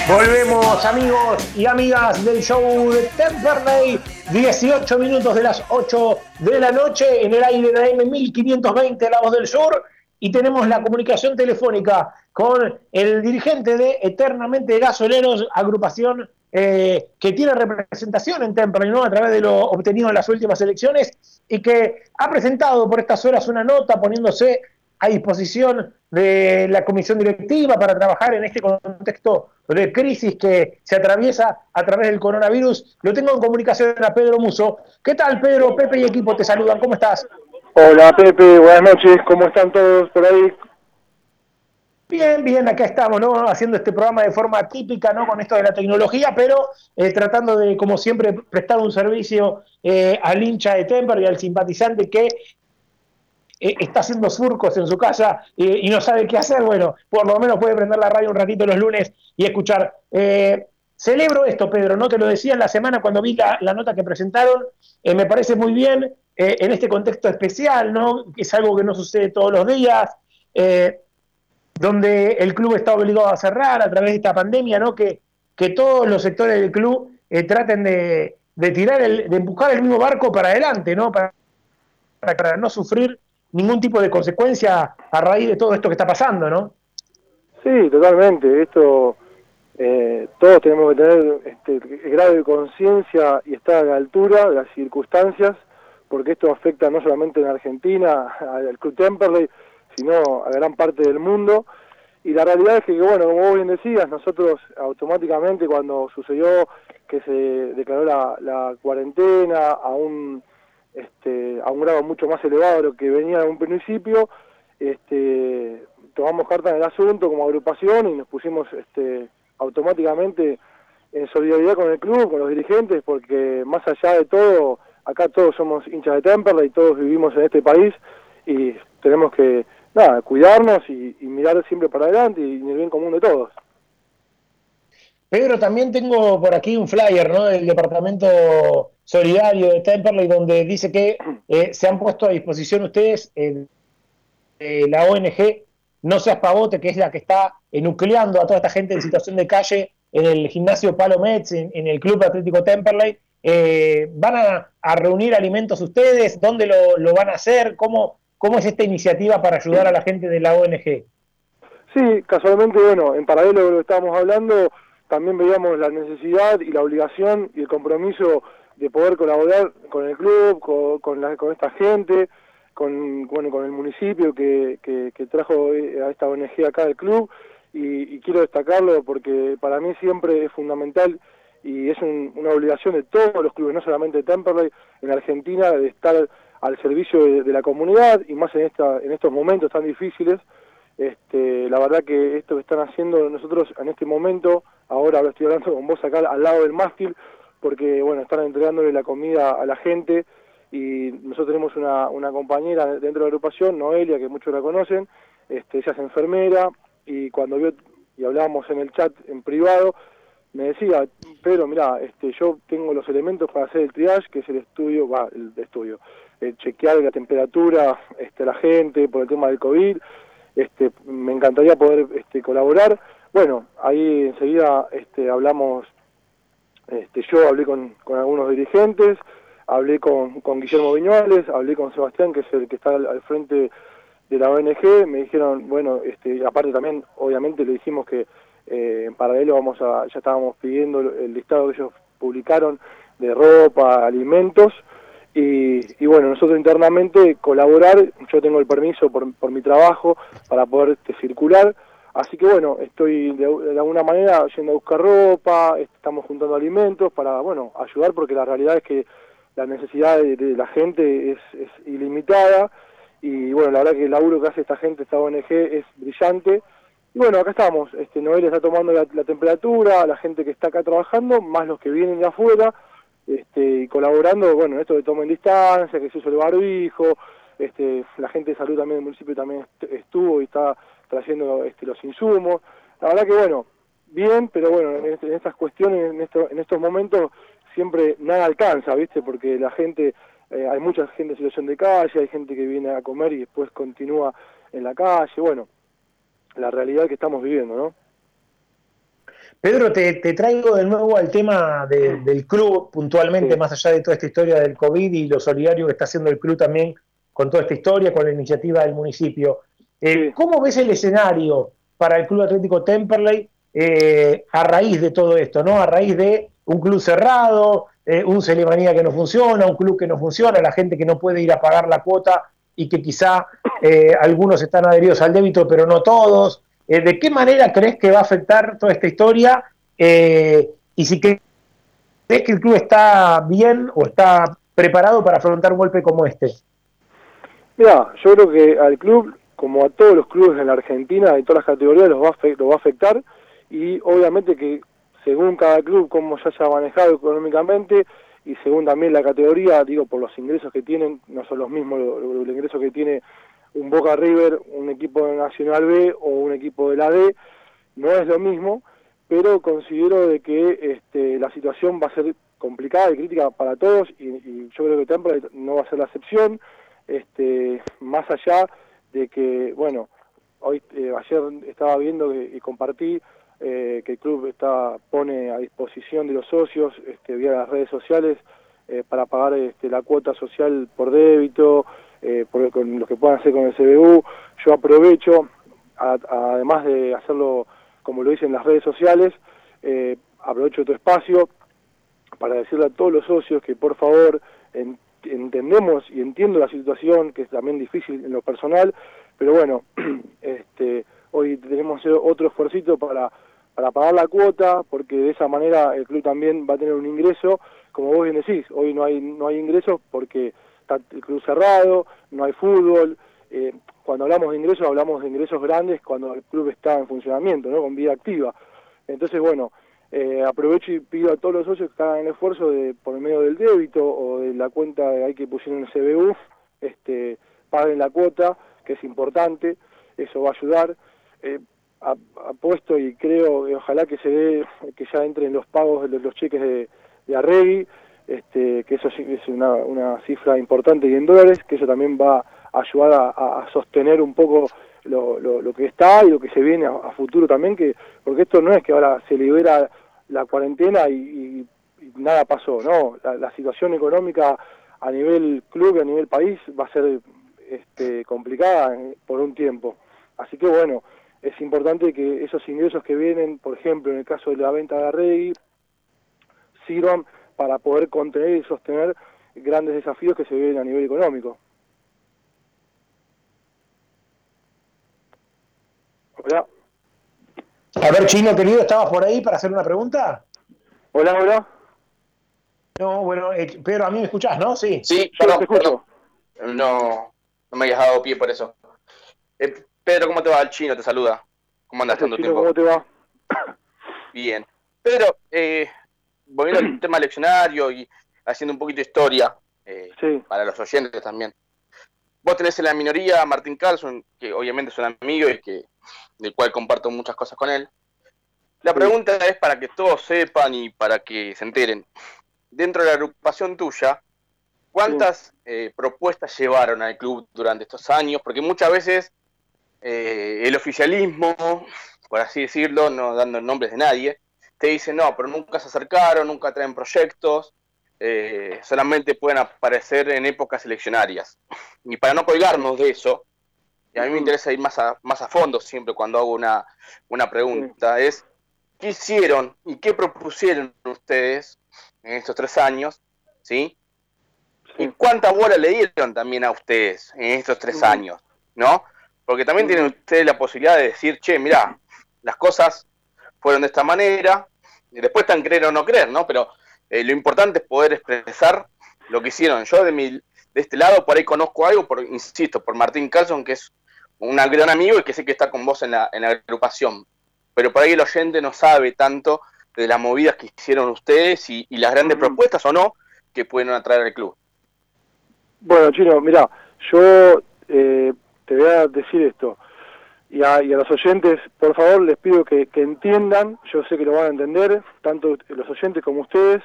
Volvemos amigos y amigas del show de Temperley, 18 minutos de las 8 de la noche en el aire de AM 1520 La Voz del Sur y tenemos la comunicación telefónica con el dirigente de Eternamente Gasoleros, agrupación eh, que tiene representación en Temperley ¿no? a través de lo obtenido en las últimas elecciones y que ha presentado por estas horas una nota poniéndose a disposición de la comisión directiva para trabajar en este contexto de crisis que se atraviesa a través del coronavirus. Lo tengo en comunicación a Pedro Muso. ¿Qué tal, Pedro? Pepe y equipo te saludan. ¿Cómo estás? Hola, Pepe. Buenas noches. ¿Cómo están todos por ahí? Bien, bien, acá estamos, ¿no? Haciendo este programa de forma típica, ¿no? Con esto de la tecnología, pero eh, tratando de, como siempre, prestar un servicio eh, al hincha de Temper y al simpatizante que eh, está haciendo surcos en su casa eh, y no sabe qué hacer, bueno, por lo menos puede prender la radio un ratito los lunes y escuchar. Eh, celebro esto, Pedro, ¿no? Te lo decía en la semana cuando vi la, nota que presentaron, me parece muy bien en este contexto especial, ¿no? Es algo que no sucede todos los días, donde el club está obligado a cerrar a través de esta pandemia, ¿no? Que, que todos los sectores del club traten de, tirar, el, de empujar el mismo barco para adelante, ¿no? Para, para no sufrir ningún tipo de consecuencia a raíz de todo esto que está pasando, ¿no? Sí, totalmente. Esto, eh, todos tenemos que tener este, grado de conciencia y estar a la altura de las circunstancias, porque esto afecta no solamente en Argentina, (laughs) al Club Temperley, sino a gran parte del mundo. y la realidad es que, bueno, como vos bien decías, nosotros automáticamente cuando sucedió que se declaró la, la cuarentena a un, este, a un grado mucho más elevado de lo que venía en un principio, este, tomamos carta en el asunto como agrupación y nos pusimos este, automáticamente en solidaridad con el club, con los dirigentes, porque más allá de todo, acá todos somos hinchas de Temperley, todos vivimos en este país y tenemos que cuidarnos y, mirar siempre para adelante y en el bien común de todos. Pedro, también tengo por aquí un flyer ¿no? del Departamento Solidario de Temperley donde dice que eh, se han puesto a disposición ustedes eh, la ONG No Seas Pavote, que es la que está nucleando a toda esta gente en situación de calle en el gimnasio Palo Mets, en, el Club Atlético Temperley. Eh, ¿Van a, reunir alimentos ustedes? ¿Dónde lo, lo van a hacer? ¿Cómo, ¿Cómo es esta iniciativa para ayudar a la gente de la ONG? Sí, casualmente, bueno, en paralelo de lo que estábamos hablando, también veíamos la necesidad y la obligación y el compromiso de poder colaborar con el club, con, con, esta gente, con, bueno, con el municipio que, que, trajo eh, a esta ONG acá del club. Y, quiero destacarlo porque para mí siempre es fundamental y es una obligación de todos los clubes, no solamente de Temperley, en Argentina, de estar al servicio de, la comunidad y más en esta en estos momentos tan difíciles. Este, la verdad que esto que están haciendo nosotros en este momento ahora estoy hablando con vos acá al lado del mástil porque bueno están entregándole la comida a la gente y nosotros tenemos una, una compañera dentro de la agrupación Noelia que muchos la conocen este, ella es enfermera y cuando vio y hablábamos en el chat en privado me decía, pero mira, este, yo tengo los elementos para hacer el triage, que es el estudio, va, el estudio, el chequear la temperatura, este, la gente por el tema del COVID, este, me encantaría poder este, colaborar. Bueno, ahí enseguida este, hablamos, este, yo hablé con, con algunos dirigentes, hablé con, con Guillermo Viñuales, hablé con Sebastián, que es el que está al, frente de la ONG, me dijeron, bueno, este, aparte también, obviamente le dijimos que eh, en paralelo vamos a, ya estábamos pidiendo el listado que ellos publicaron de ropa, alimentos, y, bueno, nosotros internamente colaborar, yo tengo el permiso por, por mi trabajo para poder este, circular, así que bueno, estoy de, alguna manera yendo a buscar ropa, estamos juntando alimentos para, bueno, ayudar porque la realidad es que la necesidad de, la gente es, es, ilimitada y bueno, la verdad que el laburo que hace esta gente, esta ONG, es brillante. Y bueno, acá estamos, este, Noel está tomando la, temperatura, la gente que está acá trabajando, más los que vienen de afuera, este, y colaborando, bueno, esto de toma en distancia, que se usa el barbijo, este, la gente de salud también del municipio también estuvo y está trayendo este, los insumos. La verdad que bueno, bien, pero bueno, en, este, estas cuestiones, en, esto, en estos momentos, siempre nada alcanza, ¿viste? Porque la gente, eh, hay mucha gente en situación de calle, hay gente que viene a comer y después continúa en la calle, bueno, la realidad que estamos viviendo, ¿no? Pedro, te, traigo de nuevo al tema del club puntualmente, más allá de toda esta historia del COVID y lo solidario que está haciendo el club también con toda esta historia, con la iniciativa del municipio. Eh, ¿Cómo ves el escenario para el Club Atlético Temperley eh, a raíz de todo esto, ¿no? A raíz de un club cerrado, eh, un Celemanía que no funciona, un club que no funciona, la gente que no puede ir a pagar la cuota y que quizá algunos están adheridos al débito, pero no todos. ¿De qué manera crees que va a afectar toda esta historia? Y si crees que el club está bien o está preparado para afrontar un golpe como este. Mira, yo creo que al club, como a todos los clubes en la Argentina, de todas las categorías, los va a, va a afectar. Y obviamente que según cada club, cómo se haya manejado económicamente y según también la categoría, digo, por los ingresos que tienen, no son los mismos los ingresos que tiene un Boca River, un equipo de Nacional B o un equipo de la D, no es lo mismo, pero considero de que este, la situación va a ser complicada y crítica para todos y, yo creo que Temple no va a ser la excepción, este, más allá de que, bueno, hoy eh, ayer estaba viendo y compartí eh, que el club está pone a disposición de los socios este, vía las redes sociales eh, para pagar este, la cuota social por débito, por, con lo que puedan hacer con el CBU. Yo aprovecho, además de hacerlo como lo hice en las redes sociales, aprovecho tu espacio para decirle a todos los socios que por favor entendemos y entiendo la situación, que es también difícil en lo personal, pero bueno, (clears throat) este, hoy tenemos otro esfuercito para, para pagar la cuota, porque de esa manera el club también va a tener un ingreso, como vos bien decís, hoy no hay, no hay ingresos porque está el club cerrado, no hay fútbol, eh, cuando hablamos de ingresos hablamos de ingresos grandes cuando el club está en funcionamiento, ¿no? con vida activa. Entonces, bueno, eh, aprovecho y pido a todos los socios que hagan el esfuerzo de, por medio del débito o de la cuenta de ahí que pusieron el CBU, este, paguen la cuota, que es importante, eso va a ayudar. Eh, apuesto y creo, ojalá que se dé, que ya entren los pagos de los, cheques de, de Arregui, este, que eso sí es una, una cifra importante y en dólares, que eso también va ayudar a, sostener un poco lo, lo, que está y lo que se viene a, futuro también, que porque esto no es que ahora se libera la cuarentena y, nada pasó, no, la, situación económica a nivel club y a nivel país va a ser este, complicada por un tiempo. Así que bueno, es importante que esos ingresos que vienen, por ejemplo, en el caso de la venta de Rey, sirvan para poder contener y sostener grandes desafíos que se viven a nivel económico. Hola. A ver, Chino querido, ¿estabas por ahí para hacer una pregunta? Hola, hola. No, bueno, eh, Pedro, a mí me escuchás, ¿no? Sí. Sí, perdón, perdón. No, no me hayas dado pie por eso. Eh, Pedro, ¿cómo te va? El chino te saluda. ¿Cómo andas tanto tiempo? ¿Cómo te va? Bien. Pedro, eh, volviendo al tema leccionario y haciendo un poquito de historia, eh, para los oyentes también. Vos tenés en la minoría a Martín Carlson, que obviamente es un amigo y que del cual comparto muchas cosas con él. La pregunta es para que todos sepan y para que se enteren. Dentro de la agrupación tuya, ¿cuántas eh, propuestas llevaron al club durante estos años? Porque muchas veces eh, el oficialismo, por así decirlo, no dando nombres de nadie, te dice no, pero nunca se acercaron, nunca traen proyectos, eh, solamente pueden aparecer en épocas eleccionarias. Y para no colgarnos de eso, y a mí me interesa ir más a, más a fondo siempre cuando hago una, una pregunta, es ¿qué hicieron y qué propusieron ustedes en estos tres años? ¿Sí? ¿Y cuánta bola le dieron también a ustedes en estos tres años? ¿No? Porque también tienen ustedes la posibilidad de decir, che, mira, las cosas fueron de esta manera, y después están creer o no creer, ¿no? Pero eh, lo importante es poder expresar lo que hicieron. Yo de mi, de este lado por ahí conozco algo, por, insisto, por Martín Carlson, que es un gran amigo y que sé que está con vos en la, en la agrupación. Pero por ahí el oyente no sabe tanto de las movidas que hicieron ustedes y, las grandes propuestas o no que pueden atraer al club. Bueno, Chino, mira, yo eh, te voy a decir esto. Y a, y a, los oyentes, por favor, les pido que, entiendan, yo sé que lo van a entender, tanto los oyentes como ustedes,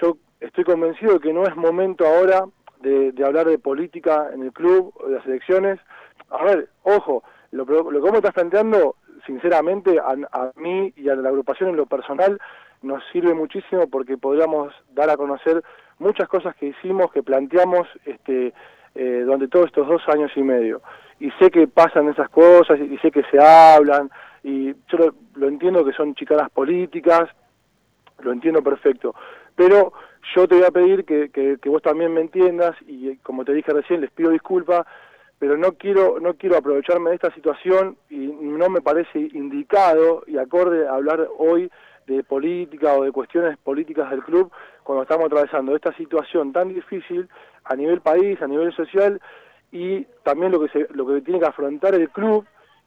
yo estoy convencido de que no es momento ahora de, hablar de política en el club o de las elecciones. A ver, ojo, lo, lo que vos estás planteando, sinceramente, a, a, mí y a la agrupación en lo personal, nos sirve muchísimo porque podríamos dar a conocer muchas cosas que hicimos, que planteamos este, eh, durante todos estos dos años y medio. Y sé que pasan esas cosas y, sé que se hablan, y yo lo, entiendo que son chicanas políticas, lo entiendo perfecto, pero yo te voy a pedir que, que, vos también me entiendas y como te dije recién les pido disculpas pero no quiero no quiero aprovecharme de esta situación y no me parece indicado y acorde hablar hoy de política o de cuestiones políticas del club cuando estamos atravesando esta situación tan difícil a nivel país, a nivel social y también lo que se, lo que tiene que afrontar el club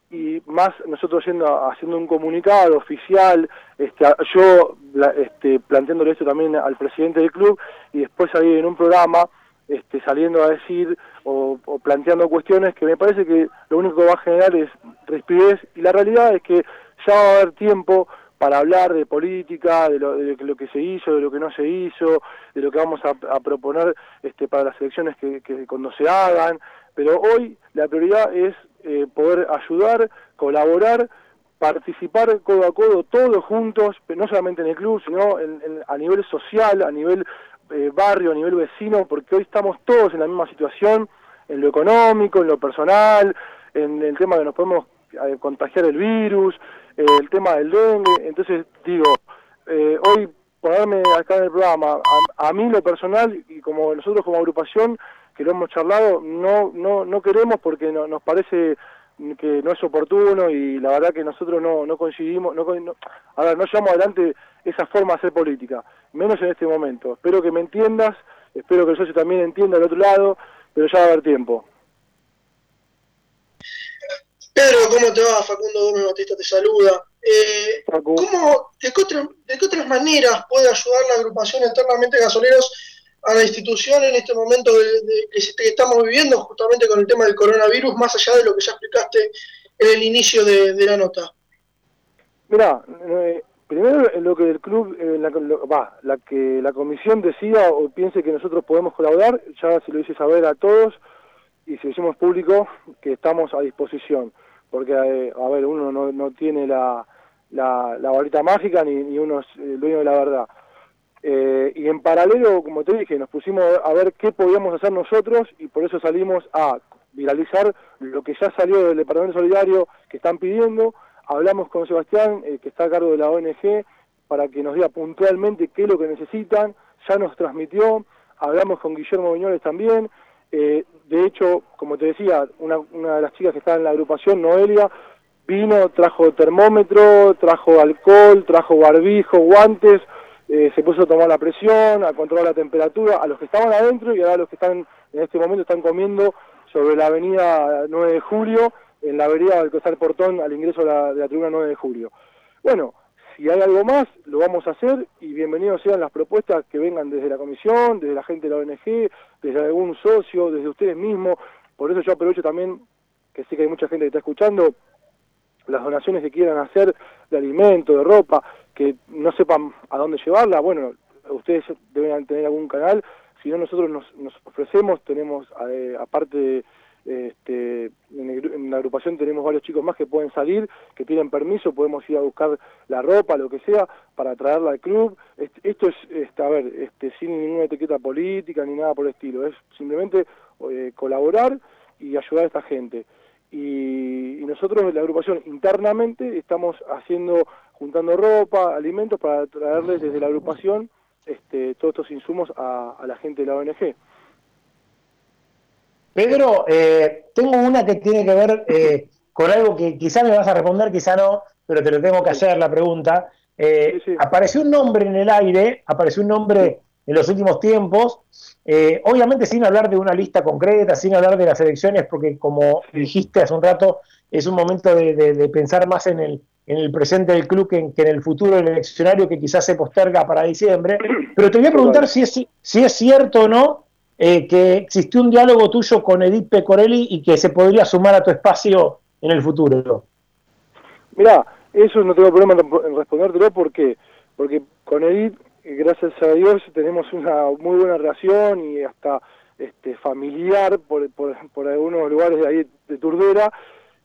y más nosotros yendo haciendo un comunicado oficial, este, yo este, planteándole esto también al presidente del club y después ahí en un programa este, saliendo a decir o, planteando cuestiones que me parece que lo único que va a generar es respidez y la realidad es que ya va a haber tiempo para hablar de política, de lo, de lo, que se hizo, de lo que no se hizo, de lo que vamos a, proponer este, para las elecciones que, que, cuando se hagan, pero hoy la prioridad es eh, poder ayudar, colaborar, participar codo a codo todos juntos, no solamente en el club, sino a nivel social, a nivel eh, barrio, a nivel vecino, porque hoy estamos todos en la misma situación, en lo económico, en lo personal, en el tema que nos podemos eh, contagiar el virus, el tema del dengue, entonces digo, eh, hoy ponerme acá en el programa, a, mí lo personal y como nosotros como agrupación que lo hemos charlado, no no no queremos porque no, nos parece que no es oportuno y la verdad que nosotros no, no coincidimos, no, no, a no llevamos adelante esa forma de hacer política, menos en este momento. Espero que me entiendas, espero que el socio también entienda del otro lado, pero ya va a haber tiempo. Pedro, ¿cómo te va? Facundo Gómez Batista te saluda. Eh, ¿cómo, de, qué ¿De qué otras maneras puede ayudar la agrupación internamente de gasoleros a la institución en este momento de, que estamos viviendo justamente con el tema del coronavirus, más allá de lo que ya explicaste en el inicio de, la nota? Mira, eh, primero lo que el club, eh, la, va, la que la comisión decida o piense que nosotros podemos colaborar, ya se lo hice saber a todos y si lo hicimos público que estamos a disposición, porque eh, a ver, uno no, no tiene la, la, varita mágica ni, ni uno es el dueño de la verdad eh, y en paralelo, como te dije, nos pusimos a ver qué podíamos hacer nosotros y por eso salimos a viralizar lo que ya salió del Departamento Solidario que están pidiendo. Hablamos con Sebastián, eh, que está a cargo de la ONG, para que nos diga puntualmente qué es lo que necesitan. Ya nos transmitió. Hablamos con Guillermo Viñoles también. Eh, de hecho, como te decía, una, una de las chicas que está en la agrupación, Noelia, vino, trajo termómetro, trajo alcohol, trajo barbijo, guantes eh, se puso a tomar la presión, a controlar la temperatura, a los que estaban adentro y ahora los que están en este momento están comiendo sobre la avenida 9 de julio, en la avenida del Costal Portón al ingreso de la, de la tribuna 9 de julio. Bueno, si hay algo más, lo vamos a hacer y bienvenidos sean las propuestas que vengan desde la comisión, desde la gente de la ONG, desde algún socio, desde ustedes mismos. Por eso yo aprovecho también, que sé que hay mucha gente que está escuchando, las donaciones que quieran hacer de alimento, de ropa, que no sepan a dónde llevarla, bueno, ustedes deben tener algún canal, si no nosotros nos, ofrecemos, tenemos eh, aparte este, en, la agrupación tenemos varios chicos más que pueden salir, que piden permiso, podemos ir a buscar la ropa, lo que sea, para traerla al club. esto es, este, a ver, este, sin ninguna etiqueta política ni nada por el estilo, es simplemente eh, colaborar y ayudar a esta gente y, nosotros en la agrupación internamente estamos haciendo, juntando ropa, alimentos para traerles desde la agrupación este, todos estos insumos a, la gente de la ONG. Pedro, eh, tengo una que tiene que ver eh, con algo que quizá me vas a responder, quizá no, pero te lo tengo que hacer la pregunta. Eh, apareció un nombre en el aire, apareció un nombre en los últimos tiempos, eh, obviamente sin hablar de una lista concreta, sin hablar de las elecciones, porque como dijiste hace un rato, es un momento de, pensar más en el, en el presente del club que en, el futuro del eleccionario que quizás se posterga para diciembre. (clears throat) Pero te voy a preguntar si es, si es cierto o no eh, que existió un diálogo tuyo con Edith Pecorelli y que se podría sumar a tu espacio en el futuro. Mira, eso no tengo problema en respondértelo porque, porque con Edith gracias a Dios tenemos una muy buena relación y hasta este, familiar por, por, algunos lugares de ahí de Turdera,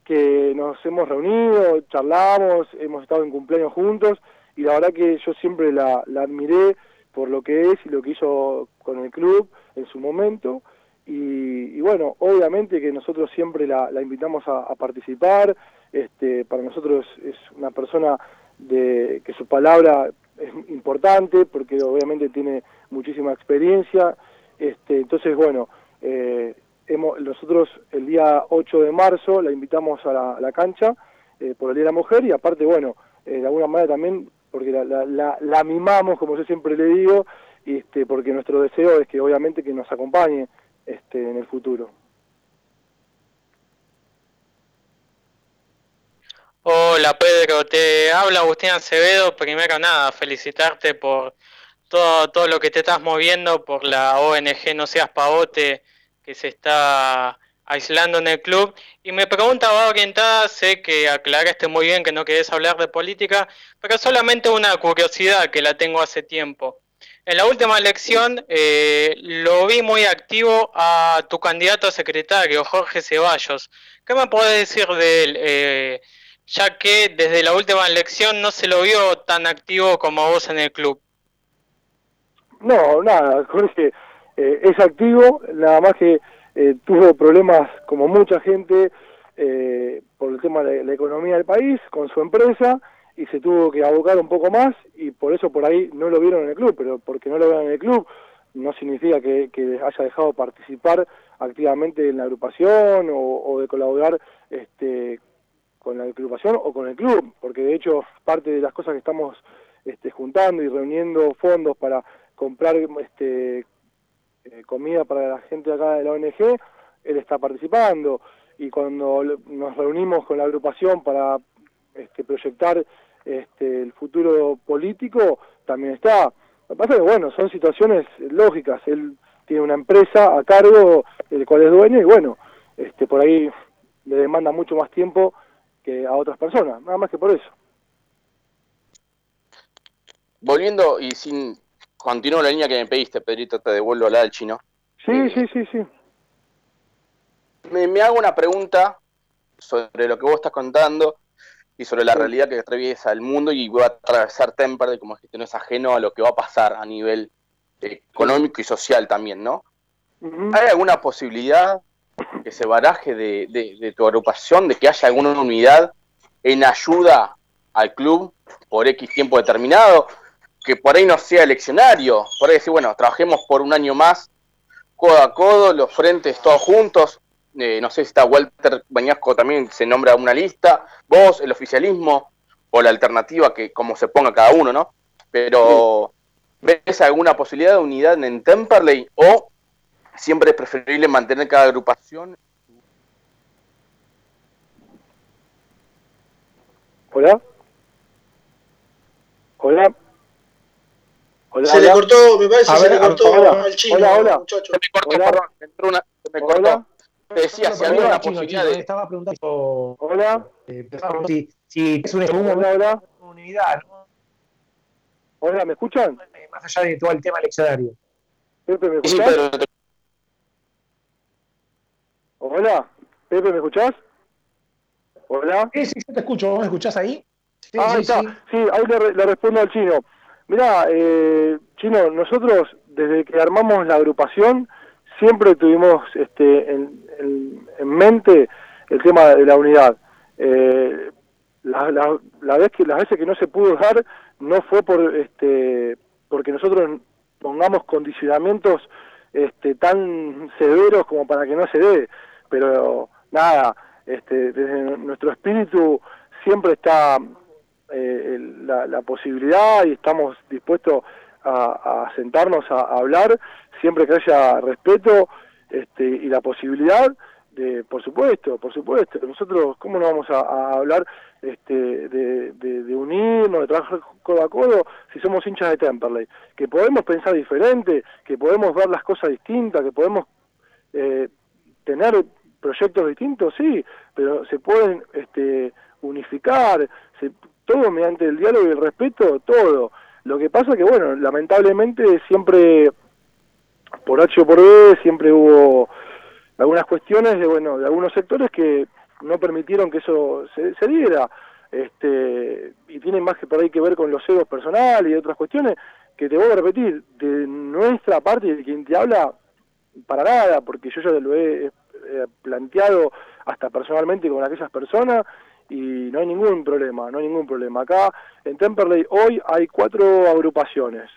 que nos hemos reunido, charlamos, hemos estado en cumpleaños juntos y la verdad que yo siempre la, admiré por lo que es y lo que hizo con el club en su momento. Y, bueno, obviamente que nosotros siempre la, invitamos a, participar, este, para nosotros es una persona de que su palabra es importante porque obviamente tiene muchísima experiencia. Este, entonces, bueno, eh, hemos, nosotros el día 8 de marzo la invitamos a la, cancha eh, por el Día de la Mujer y aparte, bueno, eh, de alguna manera también, porque la, la, la, mimamos, como yo siempre le digo, este, porque nuestro deseo es que obviamente que nos acompañe este, en el futuro. Hola Pedro, te habla Agustín Acevedo. Primero nada, felicitarte por todo, todo lo que te estás moviendo, por la ONG No Seas Pavote que se está aislando en el club. Y me pregunta, va orientada, sé que aclaraste muy bien que no querés hablar de política, pero solamente una curiosidad que la tengo hace tiempo. En la última elección eh, lo vi muy activo a tu candidato a secretario, Jorge Ceballos. ¿Qué me podés decir de él? Eh, ya que desde la última elección no se lo vio tan activo como vos en el club. No, nada, Jorge eh, es activo, nada más que eh, tuvo problemas como mucha gente eh, por el tema de la economía del país, con su empresa, y se tuvo que abocar un poco más, y por eso por ahí no lo vieron en el club, pero porque no lo vean en el club no significa que, haya dejado participar activamente en la agrupación o, de colaborar este, con la agrupación o con el club, porque de hecho parte de las cosas que estamos este, juntando y reuniendo fondos para comprar este, eh, comida para la gente acá de la ONG, él está participando y cuando nos reunimos con la agrupación para este, proyectar este, el futuro político, también está. Lo que pasa es que, bueno, son situaciones lógicas. Él tiene una empresa a cargo, del cual es dueño, y bueno, este, por ahí le demanda mucho más tiempo que a otras personas, nada más que por eso. Volviendo y sin continúo la línea que me pediste, Pedrito, te devuelvo la del chino. Sí, sí, sí, sí. Me, me hago una pregunta sobre lo que vos estás contando y sobre la realidad que atraviesa el mundo y voy a atravesar Temperley, como dijiste, no es ajeno a lo que va a pasar a nivel económico y social también, ¿no? ¿Hay alguna posibilidad que se baraje de, de, de, tu agrupación, de que haya alguna unidad en ayuda al club por X tiempo determinado? Que por ahí no sea eleccionario, por ahí decir, bueno, trabajemos por un año más, codo a codo, los frentes todos juntos, eh, no sé si está Walter Bañasco también se nombra una lista, vos, el oficialismo o la alternativa que como se ponga cada uno, ¿no? Pero ¿ves alguna posibilidad de unidad en Temperley o siempre es preferible mantener cada agrupación? Hola. Hola. Hola, se hola. le cortó, me parece, A se ver, le cortó hola. al chino, Hola, hola. muchacho. Se me cortó, Hola. perdón, me entró una, se me cortó. Te decía, si había una posibilidad de... Estaba preguntando Hola. eh, si, si es una Hola, hola. unidad, ¿no? Hola, ¿me escuchan? Más allá de todo el tema eleccionario. Pepe, ¿me Sí, escuchás? Pedro, te- Hola. Pepe, ¿me escuchás? Hola. Sí, sí, yo te escucho. ¿Vos me escuchás ahí? Sí, ah, ahí sí, está. sí. Sí, ahí le, re- le respondo al chino. Mirá, eh, chino, nosotros desde que armamos la agrupación siempre tuvimos este, en, en- en mente el tema de la unidad. Eh, la- la vez que, las veces que no se pudo dar no fue por este porque nosotros pongamos condicionamientos este, tan severos como para que no se dé, pero nada, este, desde nuestro espíritu siempre está eh, la, la posibilidad y estamos dispuestos a, sentarnos a, hablar siempre que haya respeto este, y la posibilidad de, por supuesto, por supuesto, nosotros cómo no vamos a, hablar este, de, de- de unirnos, de trabajar codo a codo si somos hinchas de Temperley, que podemos pensar diferente, que podemos ver las cosas distintas, que podemos eh, tener proyectos distintos, sí, pero se pueden este, unificar, se- todo mediante el diálogo y el respeto, todo. Lo que pasa que, bueno, lamentablemente siempre, por H o por B, siempre hubo algunas cuestiones de, bueno, de algunos sectores que no permitieron que eso se, se diera. Este, y tiene más que por ahí que ver con los egos personales y otras cuestiones que te voy a repetir, de nuestra parte, de quien te habla, para nada, porque yo ya lo he eh, planteado hasta personalmente con aquellas personas y no hay ningún problema, no hay ningún problema. Acá en Temperley hoy hay cuatro agrupaciones,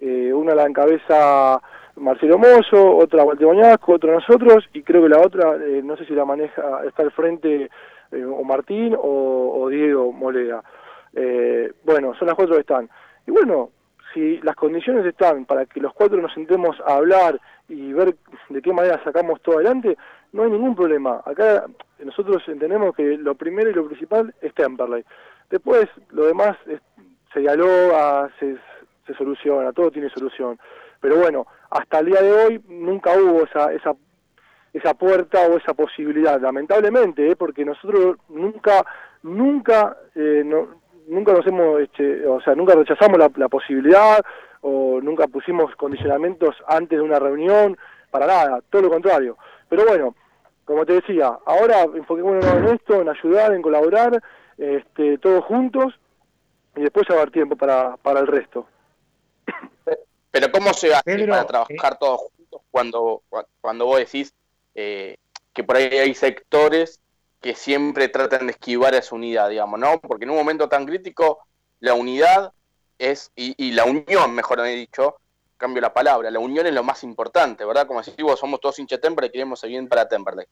eh, una la encabeza Marcelo Mozo, otra Walter Boñasco, otra nosotros y creo que la otra, eh, no sé si la maneja, está al frente eh, o Martín o, o Diego Moleda. Eh, bueno, son las cuatro que están. Y bueno, si las condiciones están para que los cuatro nos sentemos a hablar y ver de qué manera sacamos todo adelante, no hay ningún problema. Acá nosotros entendemos que lo primero y lo principal es Temperley. Después, lo demás es- se dialoga, se, se soluciona, todo tiene solución. Pero bueno, hasta el día de hoy nunca hubo esa, esa, esa puerta o esa posibilidad, lamentablemente, ¿eh? porque nosotros nunca, nunca, eh, nunca nos hemos, este, o sea, nunca rechazamos la posibilidad o nunca pusimos condicionamientos antes de una reunión, para nada, todo lo contrario. Pero bueno, como te decía, ahora enfoquémonos en esto, en ayudar, en colaborar, este, todos juntos, y después ya va a haber tiempo para, para el resto. Pero ¿cómo se hace Pedro, para trabajar todos juntos cuando, cuando vos decís eh, que por ahí hay sectores que siempre tratan de esquivar esa unidad, digamos, ¿no? Porque en un momento tan crítico, la unidad es, y, y la unión, mejor dicho, cambio la palabra, la unión es lo más importante, ¿verdad? Como decís vos, somos todos hinchas de Temperley y queremos el bien para Temperley.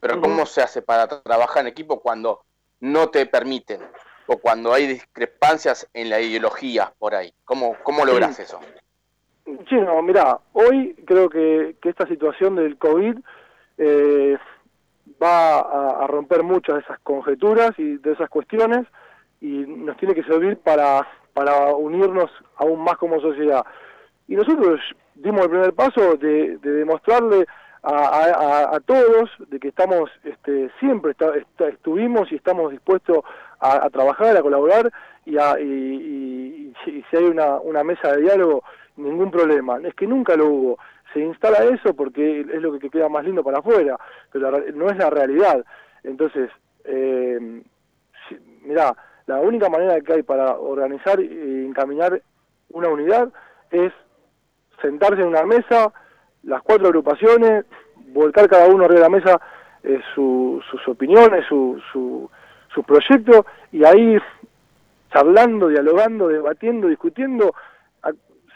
Pero ¿cómo se hace para tra- trabajar en equipo cuando no te permiten? O cuando hay discrepancias en la ideología por ahí. ¿Cómo, cómo logras eso? Sí, no, mira, hoy creo que, que esta situación del COVID eh, va a, a romper muchas de esas conjeturas y de esas cuestiones y nos tiene que servir para, para unirnos aún más como sociedad. Y nosotros dimos el primer paso de, de demostrarle a, todos de que estamos este, siempre esta- esta- estuvimos y estamos dispuestos a, trabajar, a colaborar y, y- y- y si- hay una, una mesa de diálogo, ningún problema. Es que nunca lo hubo. Se instala eso porque es lo que queda más lindo para afuera, pero la no es la realidad. Entonces, eh, mirá, la única manera que hay para organizar y encaminar una unidad es sentarse en una mesa, las cuatro agrupaciones, volcar cada uno arriba de la mesa eh, su- sus opiniones, su, su, sus proyectos, y ahí charlando, dialogando, debatiendo, discutiendo,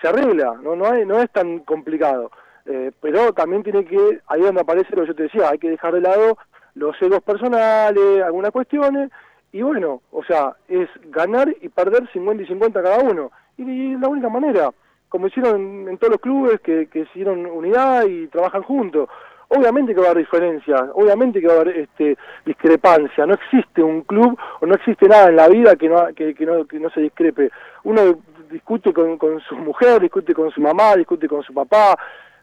se arregla, no no, hay- no es tan complicado. Eh, pero también tiene que, ahí donde aparece lo que yo te decía, hay que dejar de lado los egos personales, algunas cuestiones, y bueno, o sea, es ganar y perder 50 y 50 cada uno. Y, y es la única manera, como hicieron en, todos los clubes que, que hicieron unidad y trabajan juntos. Obviamente que va a haber diferencias, obviamente que va a haber este, discrepancia. No existe un club o no existe nada en la vida que no, que, que no, que no se discrepe. Uno discute con, con su mujer, discute con su mamá, discute con su papá,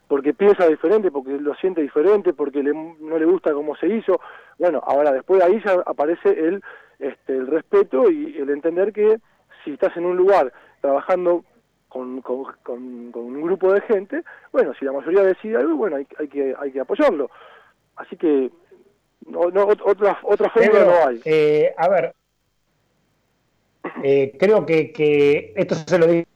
porque piensa diferente, porque lo siente diferente, porque le- no le gusta cómo se hizo. Bueno, ahora después de ahí ya aparece el, este, el respeto y el entender que si estás en un lugar trabajando con, con, con- con un grupo de gente, bueno, si la mayoría decide algo, bueno, hay, hay que hay que apoyarlo. Así que no, no, ot- otra otra Pedro, no hay. eh, a ver, eh, creo que, que esto se lo dije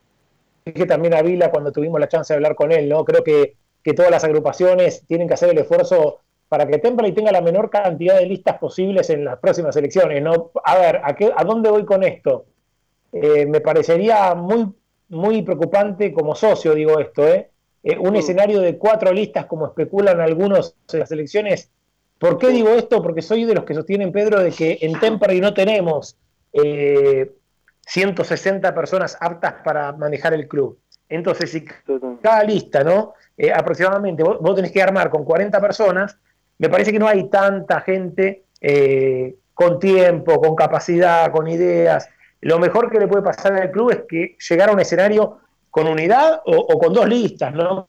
también a Vila cuando tuvimos la chance de hablar con él, ¿no? Creo que, que todas las agrupaciones tienen que hacer el esfuerzo para que Temperley tenga la menor cantidad de listas posibles en las próximas elecciones, ¿no? A ver, ¿a, qué, a dónde voy con esto? Eh, me parecería muy, muy preocupante como socio, digo esto, ¿eh? Eh, un escenario de cuatro listas como especulan algunos en las elecciones. ¿Por qué digo esto? Porque soy de los que sostienen, Pedro, de que en Temperley no tenemos eh, 160 personas aptas para manejar el club. Entonces, si cada lista, ¿no? Eh, aproximadamente, vos, vos tenés que armar con 40 personas, me parece que no hay tanta gente eh, con tiempo, con capacidad, con ideas. Lo mejor que le puede pasar al club es que llegar a un escenario con unidad o, con dos listas, ¿no?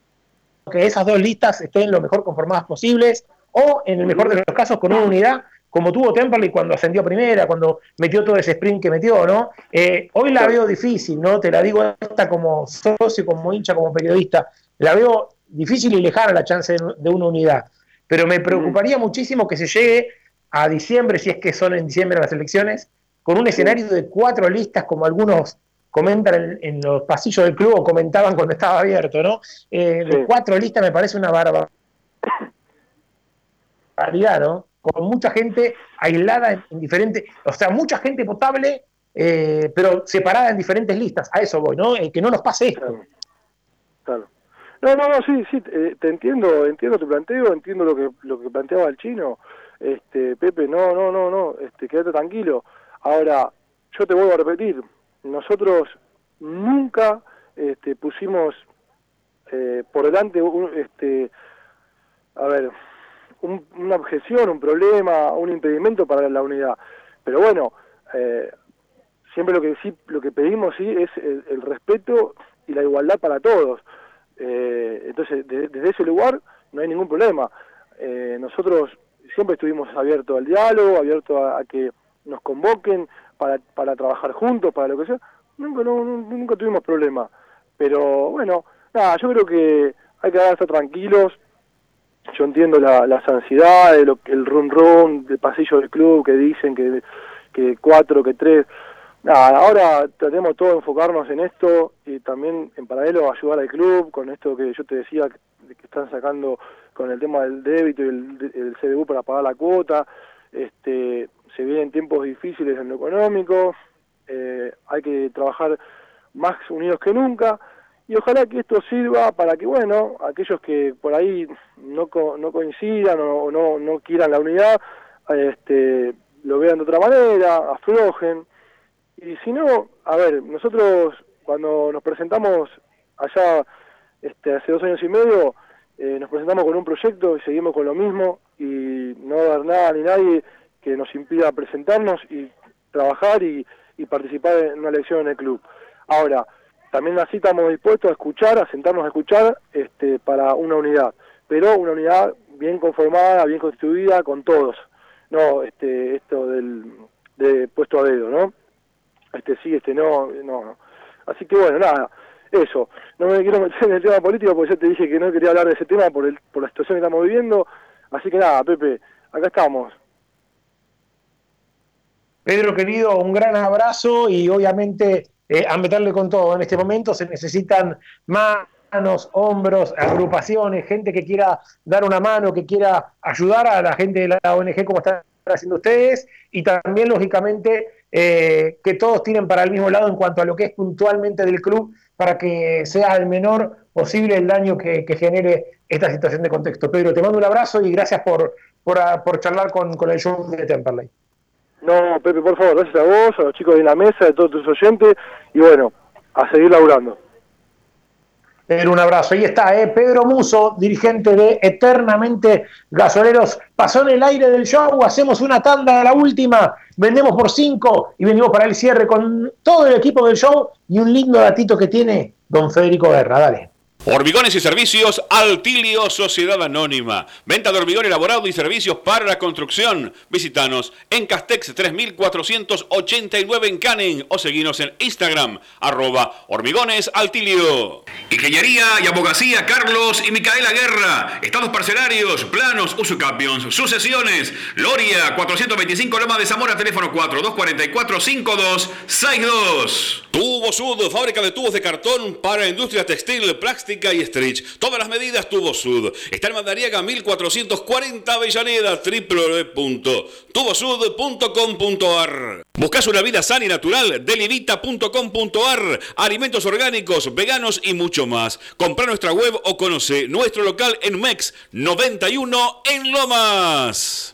Que esas dos listas estén lo mejor conformadas posibles, o en el mejor de los casos con una unidad, como tuvo Temperley cuando ascendió a primera, cuando metió todo ese sprint que metió, ¿no? Eh, hoy la veo difícil, ¿no? Te la digo esta como socio, como hincha, como periodista. La veo difícil y lejana la chance de una unidad. Pero me preocuparía muchísimo que se llegue a diciembre, si es que son en diciembre las elecciones, con un escenario de cuatro listas, como algunos comentan en, los pasillos del club o comentaban cuando estaba abierto, ¿no? Eh, de cuatro listas me parece una barbaridad, ¿no? Con mucha gente aislada en, en diferentes, o sea, mucha gente potable, eh, pero separada en diferentes listas. A eso voy, ¿no? Eh, que no nos pase esto. Claro. No, no, no, sí, sí, te entiendo, entiendo tu planteo, entiendo lo que lo que planteaba el chino. Este, Pepe, no, no, no, no, este, quédate tranquilo. Ahora, yo te vuelvo a repetir, nosotros nunca este, pusimos eh, por delante un, este, a ver, un- una objeción, un problema, un impedimento para la unidad. Pero bueno, eh, siempre lo que sí, lo que pedimos sí es el, el respeto y la igualdad para todos. Eh, entonces, de- desde ese lugar no hay ningún problema. Eh, nosotros siempre estuvimos abiertos al diálogo, abiertos a que nos convoquen para, para trabajar juntos, para lo que sea. Nunca, no- nunca tuvimos problema. Pero bueno, nada, yo creo que hay que estar tranquilos. Yo entiendo la, las ansiedades, lo, el run run pasillo del club que dicen que, que cuatro, que tres. Nada, ahora tratemos todos de enfocarnos en esto y también en paralelo ayudar al club con esto que yo te decía que, están sacando con el tema del débito y el, el CBU para pagar la cuota. Este, se vienen tiempos difíciles en lo económico, eh, hay que trabajar más unidos que nunca y ojalá que esto sirva para que, bueno, aquellos que por ahí no, no coincidan o no, no quieran la unidad, este, lo vean de otra manera, aflojen. Y si no, a ver, nosotros cuando nos presentamos allá este, hace dos años y medio, eh, nos presentamos con un proyecto y seguimos con lo mismo y no dar nada ni nadie que nos impida presentarnos y trabajar y, y participar en una elección en el club. Ahora, también así estamos dispuestos a escuchar, a sentarnos a escuchar este, para una unidad, pero una unidad bien conformada, bien constituida, con todos, no este, esto del de puesto a dedo, ¿no? Este sí, este no, no, no. Así que bueno, nada, eso. No me quiero meter en el tema político porque ya te dije que no quería hablar de ese tema por, el, por la situación que estamos viviendo. Así que nada, Pepe, acá estamos. Pedro querido, un gran abrazo y obviamente eh, a meterle con todo. En este momento se necesitan manos, hombros, agrupaciones, gente que quiera dar una mano, que quiera ayudar a la gente de la ONG como están haciendo ustedes y también, lógicamente, eh, que todos tienen para el mismo lado en cuanto a lo que es puntualmente del club para que sea el menor posible el daño que, genere esta situación de contexto. Pedro, te mando un abrazo y gracias por, por, charlar con, con el show de Temperley. No, Pepe, por favor, gracias a vos, a los chicos de la mesa, a todos tus oyentes, y bueno, a seguir laburando. Pedro, un abrazo. Ahí está, ¿eh? Pedro Muso, dirigente de Eternamente Gasoleros. Pasó en el aire del show, hacemos una tanda de la última, vendemos por cinco y venimos para el cierre con todo el equipo del show y un lindo datito que tiene don Federico Guerra. Dale. Hormigones y servicios Altilio Sociedad Anónima. Venta de hormigón elaborado y servicios para la construcción. Visítanos en Castex 3489 en Canning o seguinos en Instagram arroba hormigones altilio. Ingeniería y abogacía Carlos y Micaela Guerra. Estados parcelarios, planos, usucapions, sucesiones. Loria 425 Loma de Zamora, teléfono 4244 5262. Tubo Sud, fábrica de tubos de cartón para industria textil, plástica y Stretch. Todas las medidas tuvo Sud. Está en Mandariaga 1440 Avellaneda, www.tubosud.com.ar. Buscas una vida sana y natural, delivita.com.ar. Alimentos orgánicos, veganos y mucho más. Compra nuestra web o conoce nuestro local en MEX 91 en Lomas.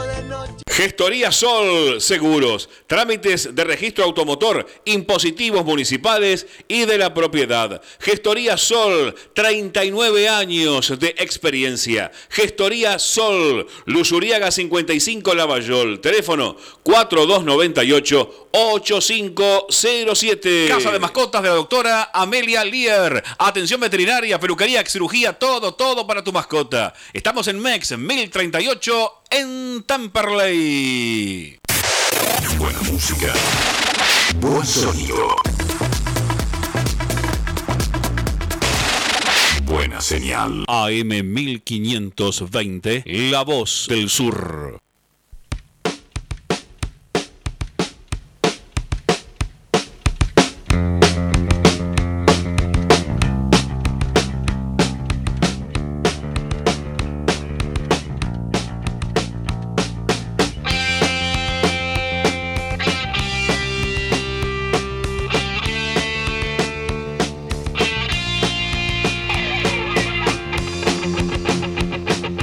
Gestoría Sol Seguros, trámites de registro automotor, impositivos municipales y de la propiedad. Gestoría Sol, 39 años de experiencia. Gestoría Sol, Lusuriaga 55 Lavallol, teléfono 4298 8507. Casa de mascotas de la doctora Amelia Lier. Atención veterinaria, peluquería, cirugía, todo, todo para tu mascota. Estamos en MEX 1038 en Tamperley. Buena música. Buen sonido. Buena señal. AM 1520, La Voz del Sur.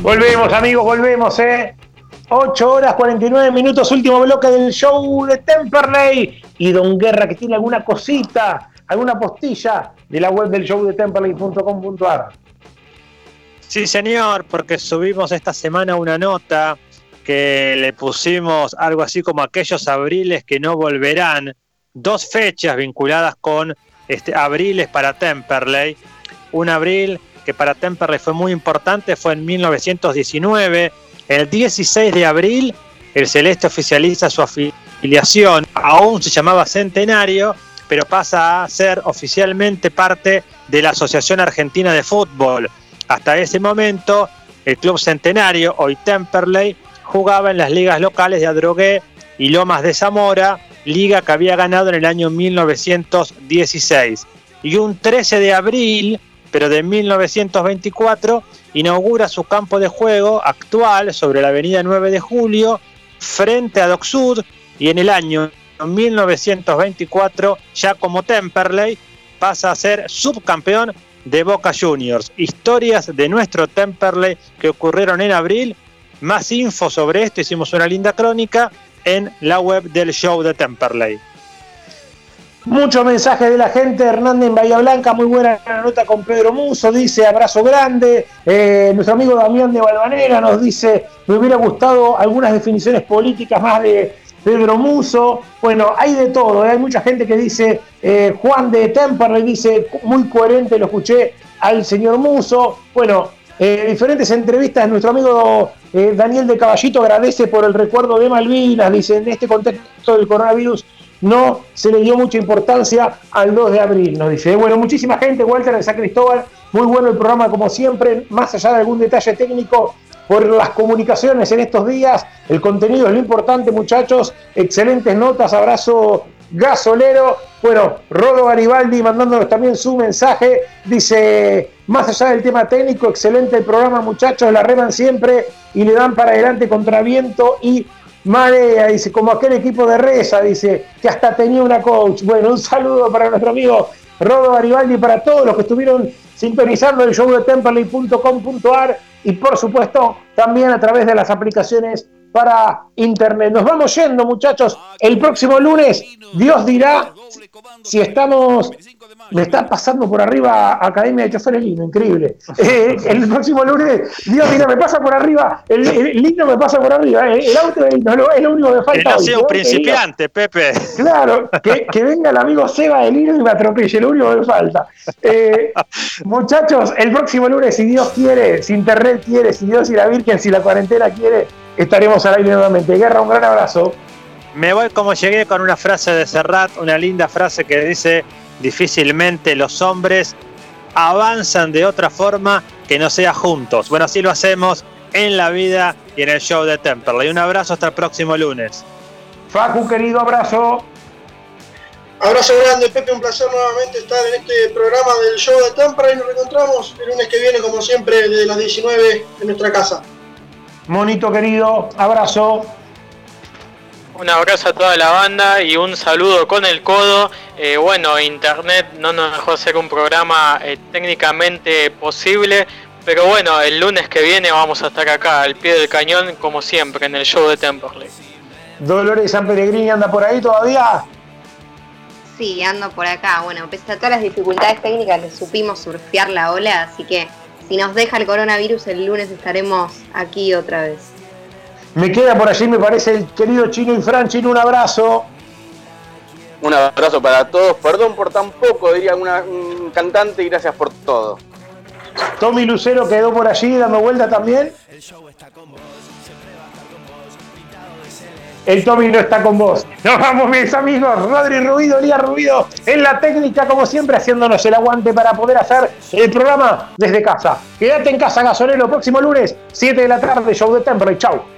Volvemos, amigos, volvemos, ¿eh? 8 horas 49 minutos, último bloque del show de Temperley. Y Don Guerra, que tiene alguna cosita, alguna postilla de la web del show de temperley.com.ar. Sí, señor, porque subimos esta semana una nota que le pusimos algo así como aquellos abriles que no volverán. Dos fechas vinculadas con este, abriles para Temperley. Un abril que para Temperley fue muy importante fue en 1919. El 16 de abril, el Celeste oficializa su afiliación. Aún se llamaba Centenario, pero pasa a ser oficialmente parte de la Asociación Argentina de Fútbol. Hasta ese momento, el Club Centenario, hoy Temperley, jugaba en las ligas locales de Adrogué y Lomas de Zamora liga que había ganado en el año 1916. Y un 13 de abril, pero de 1924, inaugura su campo de juego actual sobre la avenida 9 de Julio, frente a Dock Sud, y en el año 1924, ya como Temperley, pasa a ser subcampeón de Boca Juniors. Historias de nuestro Temperley que ocurrieron en abril. Más info sobre esto, hicimos una linda crónica en la web del show de Temperley. Muchos mensajes de la gente. Hernández en Bahía Blanca, muy buena nota con Pedro Muso. Dice abrazo grande. Eh, nuestro amigo Damián de Balvanera nos dice: Me hubiera gustado algunas definiciones políticas más de Pedro Muso. Bueno, hay de todo. ¿eh? Hay mucha gente que dice: eh, Juan de Temperley dice: Muy coherente, lo escuché al señor Muso. Bueno, diferentes entrevistas. Nuestro amigo Daniel de Caballito agradece por el recuerdo de Malvinas. Dice: En este contexto del coronavirus no se le dio mucha importancia al 2 de abril, nos dice. Bueno, muchísima gente, Walter de San Cristóbal, muy bueno el programa como siempre, más allá de algún detalle técnico por las comunicaciones en estos días, el contenido es lo importante muchachos, excelentes notas, abrazo gasolero. Bueno, Rodo Garibaldi mandándonos también su mensaje, dice, más allá del tema técnico, excelente el programa muchachos, la reman siempre y le dan para adelante contra viento y Marea, dice, como aquel equipo de Reza, dice, que hasta tenía una coach. Bueno, un saludo para nuestro amigo Rodo Garibaldi y para todos los que estuvieron sintonizando el show de temperley.com.ar y por supuesto también a través de las aplicaciones para internet. Nos vamos yendo, muchachos. El próximo lunes, Dios dirá si estamos. Me está pasando por arriba Academia de Choferes Lino, increíble. (laughs) Eh, el próximo lunes, Dios dirá, me pasa por arriba, el, Lino me pasa por arriba, eh, el, auto de Lino es lo único que me falta. Que no sea un principiante, Pepe. Claro, que, que, venga el amigo Seba de Lino y me atropelle, lo único que me falta. Eh, muchachos, el próximo lunes, si Dios quiere, si Internet quiere, si Dios y la Virgen, si la cuarentena quiere, estaremos al aire nuevamente. Guerra, un gran abrazo. Me voy como llegué con una frase de Serrat, una linda frase que dice, difícilmente los hombres avanzan de otra forma que no sea juntos. Bueno, así lo hacemos en la vida y en el show de Temperley. Un abrazo hasta el próximo lunes. Facu, querido abrazo. Abrazo grande, Pepe, un placer nuevamente estar en este programa del show de Temperley. Nos reencontramos el lunes que viene, como siempre, desde las 19 en nuestra casa. Monito querido, abrazo. Un abrazo a toda la banda y un saludo con el codo. Eh, bueno, Internet no nos dejó hacer un programa eh, técnicamente posible, pero bueno, el lunes que viene vamos a estar acá al pie del cañón como siempre en el show de Temperley. Dolores San Pellegrini anda por ahí todavía. Sí, ando por acá. Bueno, pese a todas las dificultades técnicas, le supimos surfear la ola, así que si nos deja el coronavirus, el lunes estaremos aquí otra vez. Me queda por allí, me parece, el querido Chino y Fran. Chino, un abrazo. Un abrazo para todos. Perdón por tan poco, diría un cantante, y gracias por todo. Tommy Lucero quedó por allí dando vuelta también. El Tommy no está con vos. Nos vamos, mis amigos. Rodri Ruido, Lía Ruido, en la técnica, como siempre, haciéndonos el aguante para poder hacer el programa desde casa. Quédate en casa, gasolero, próximo lunes, 7 de la tarde, show de Temple. Chau.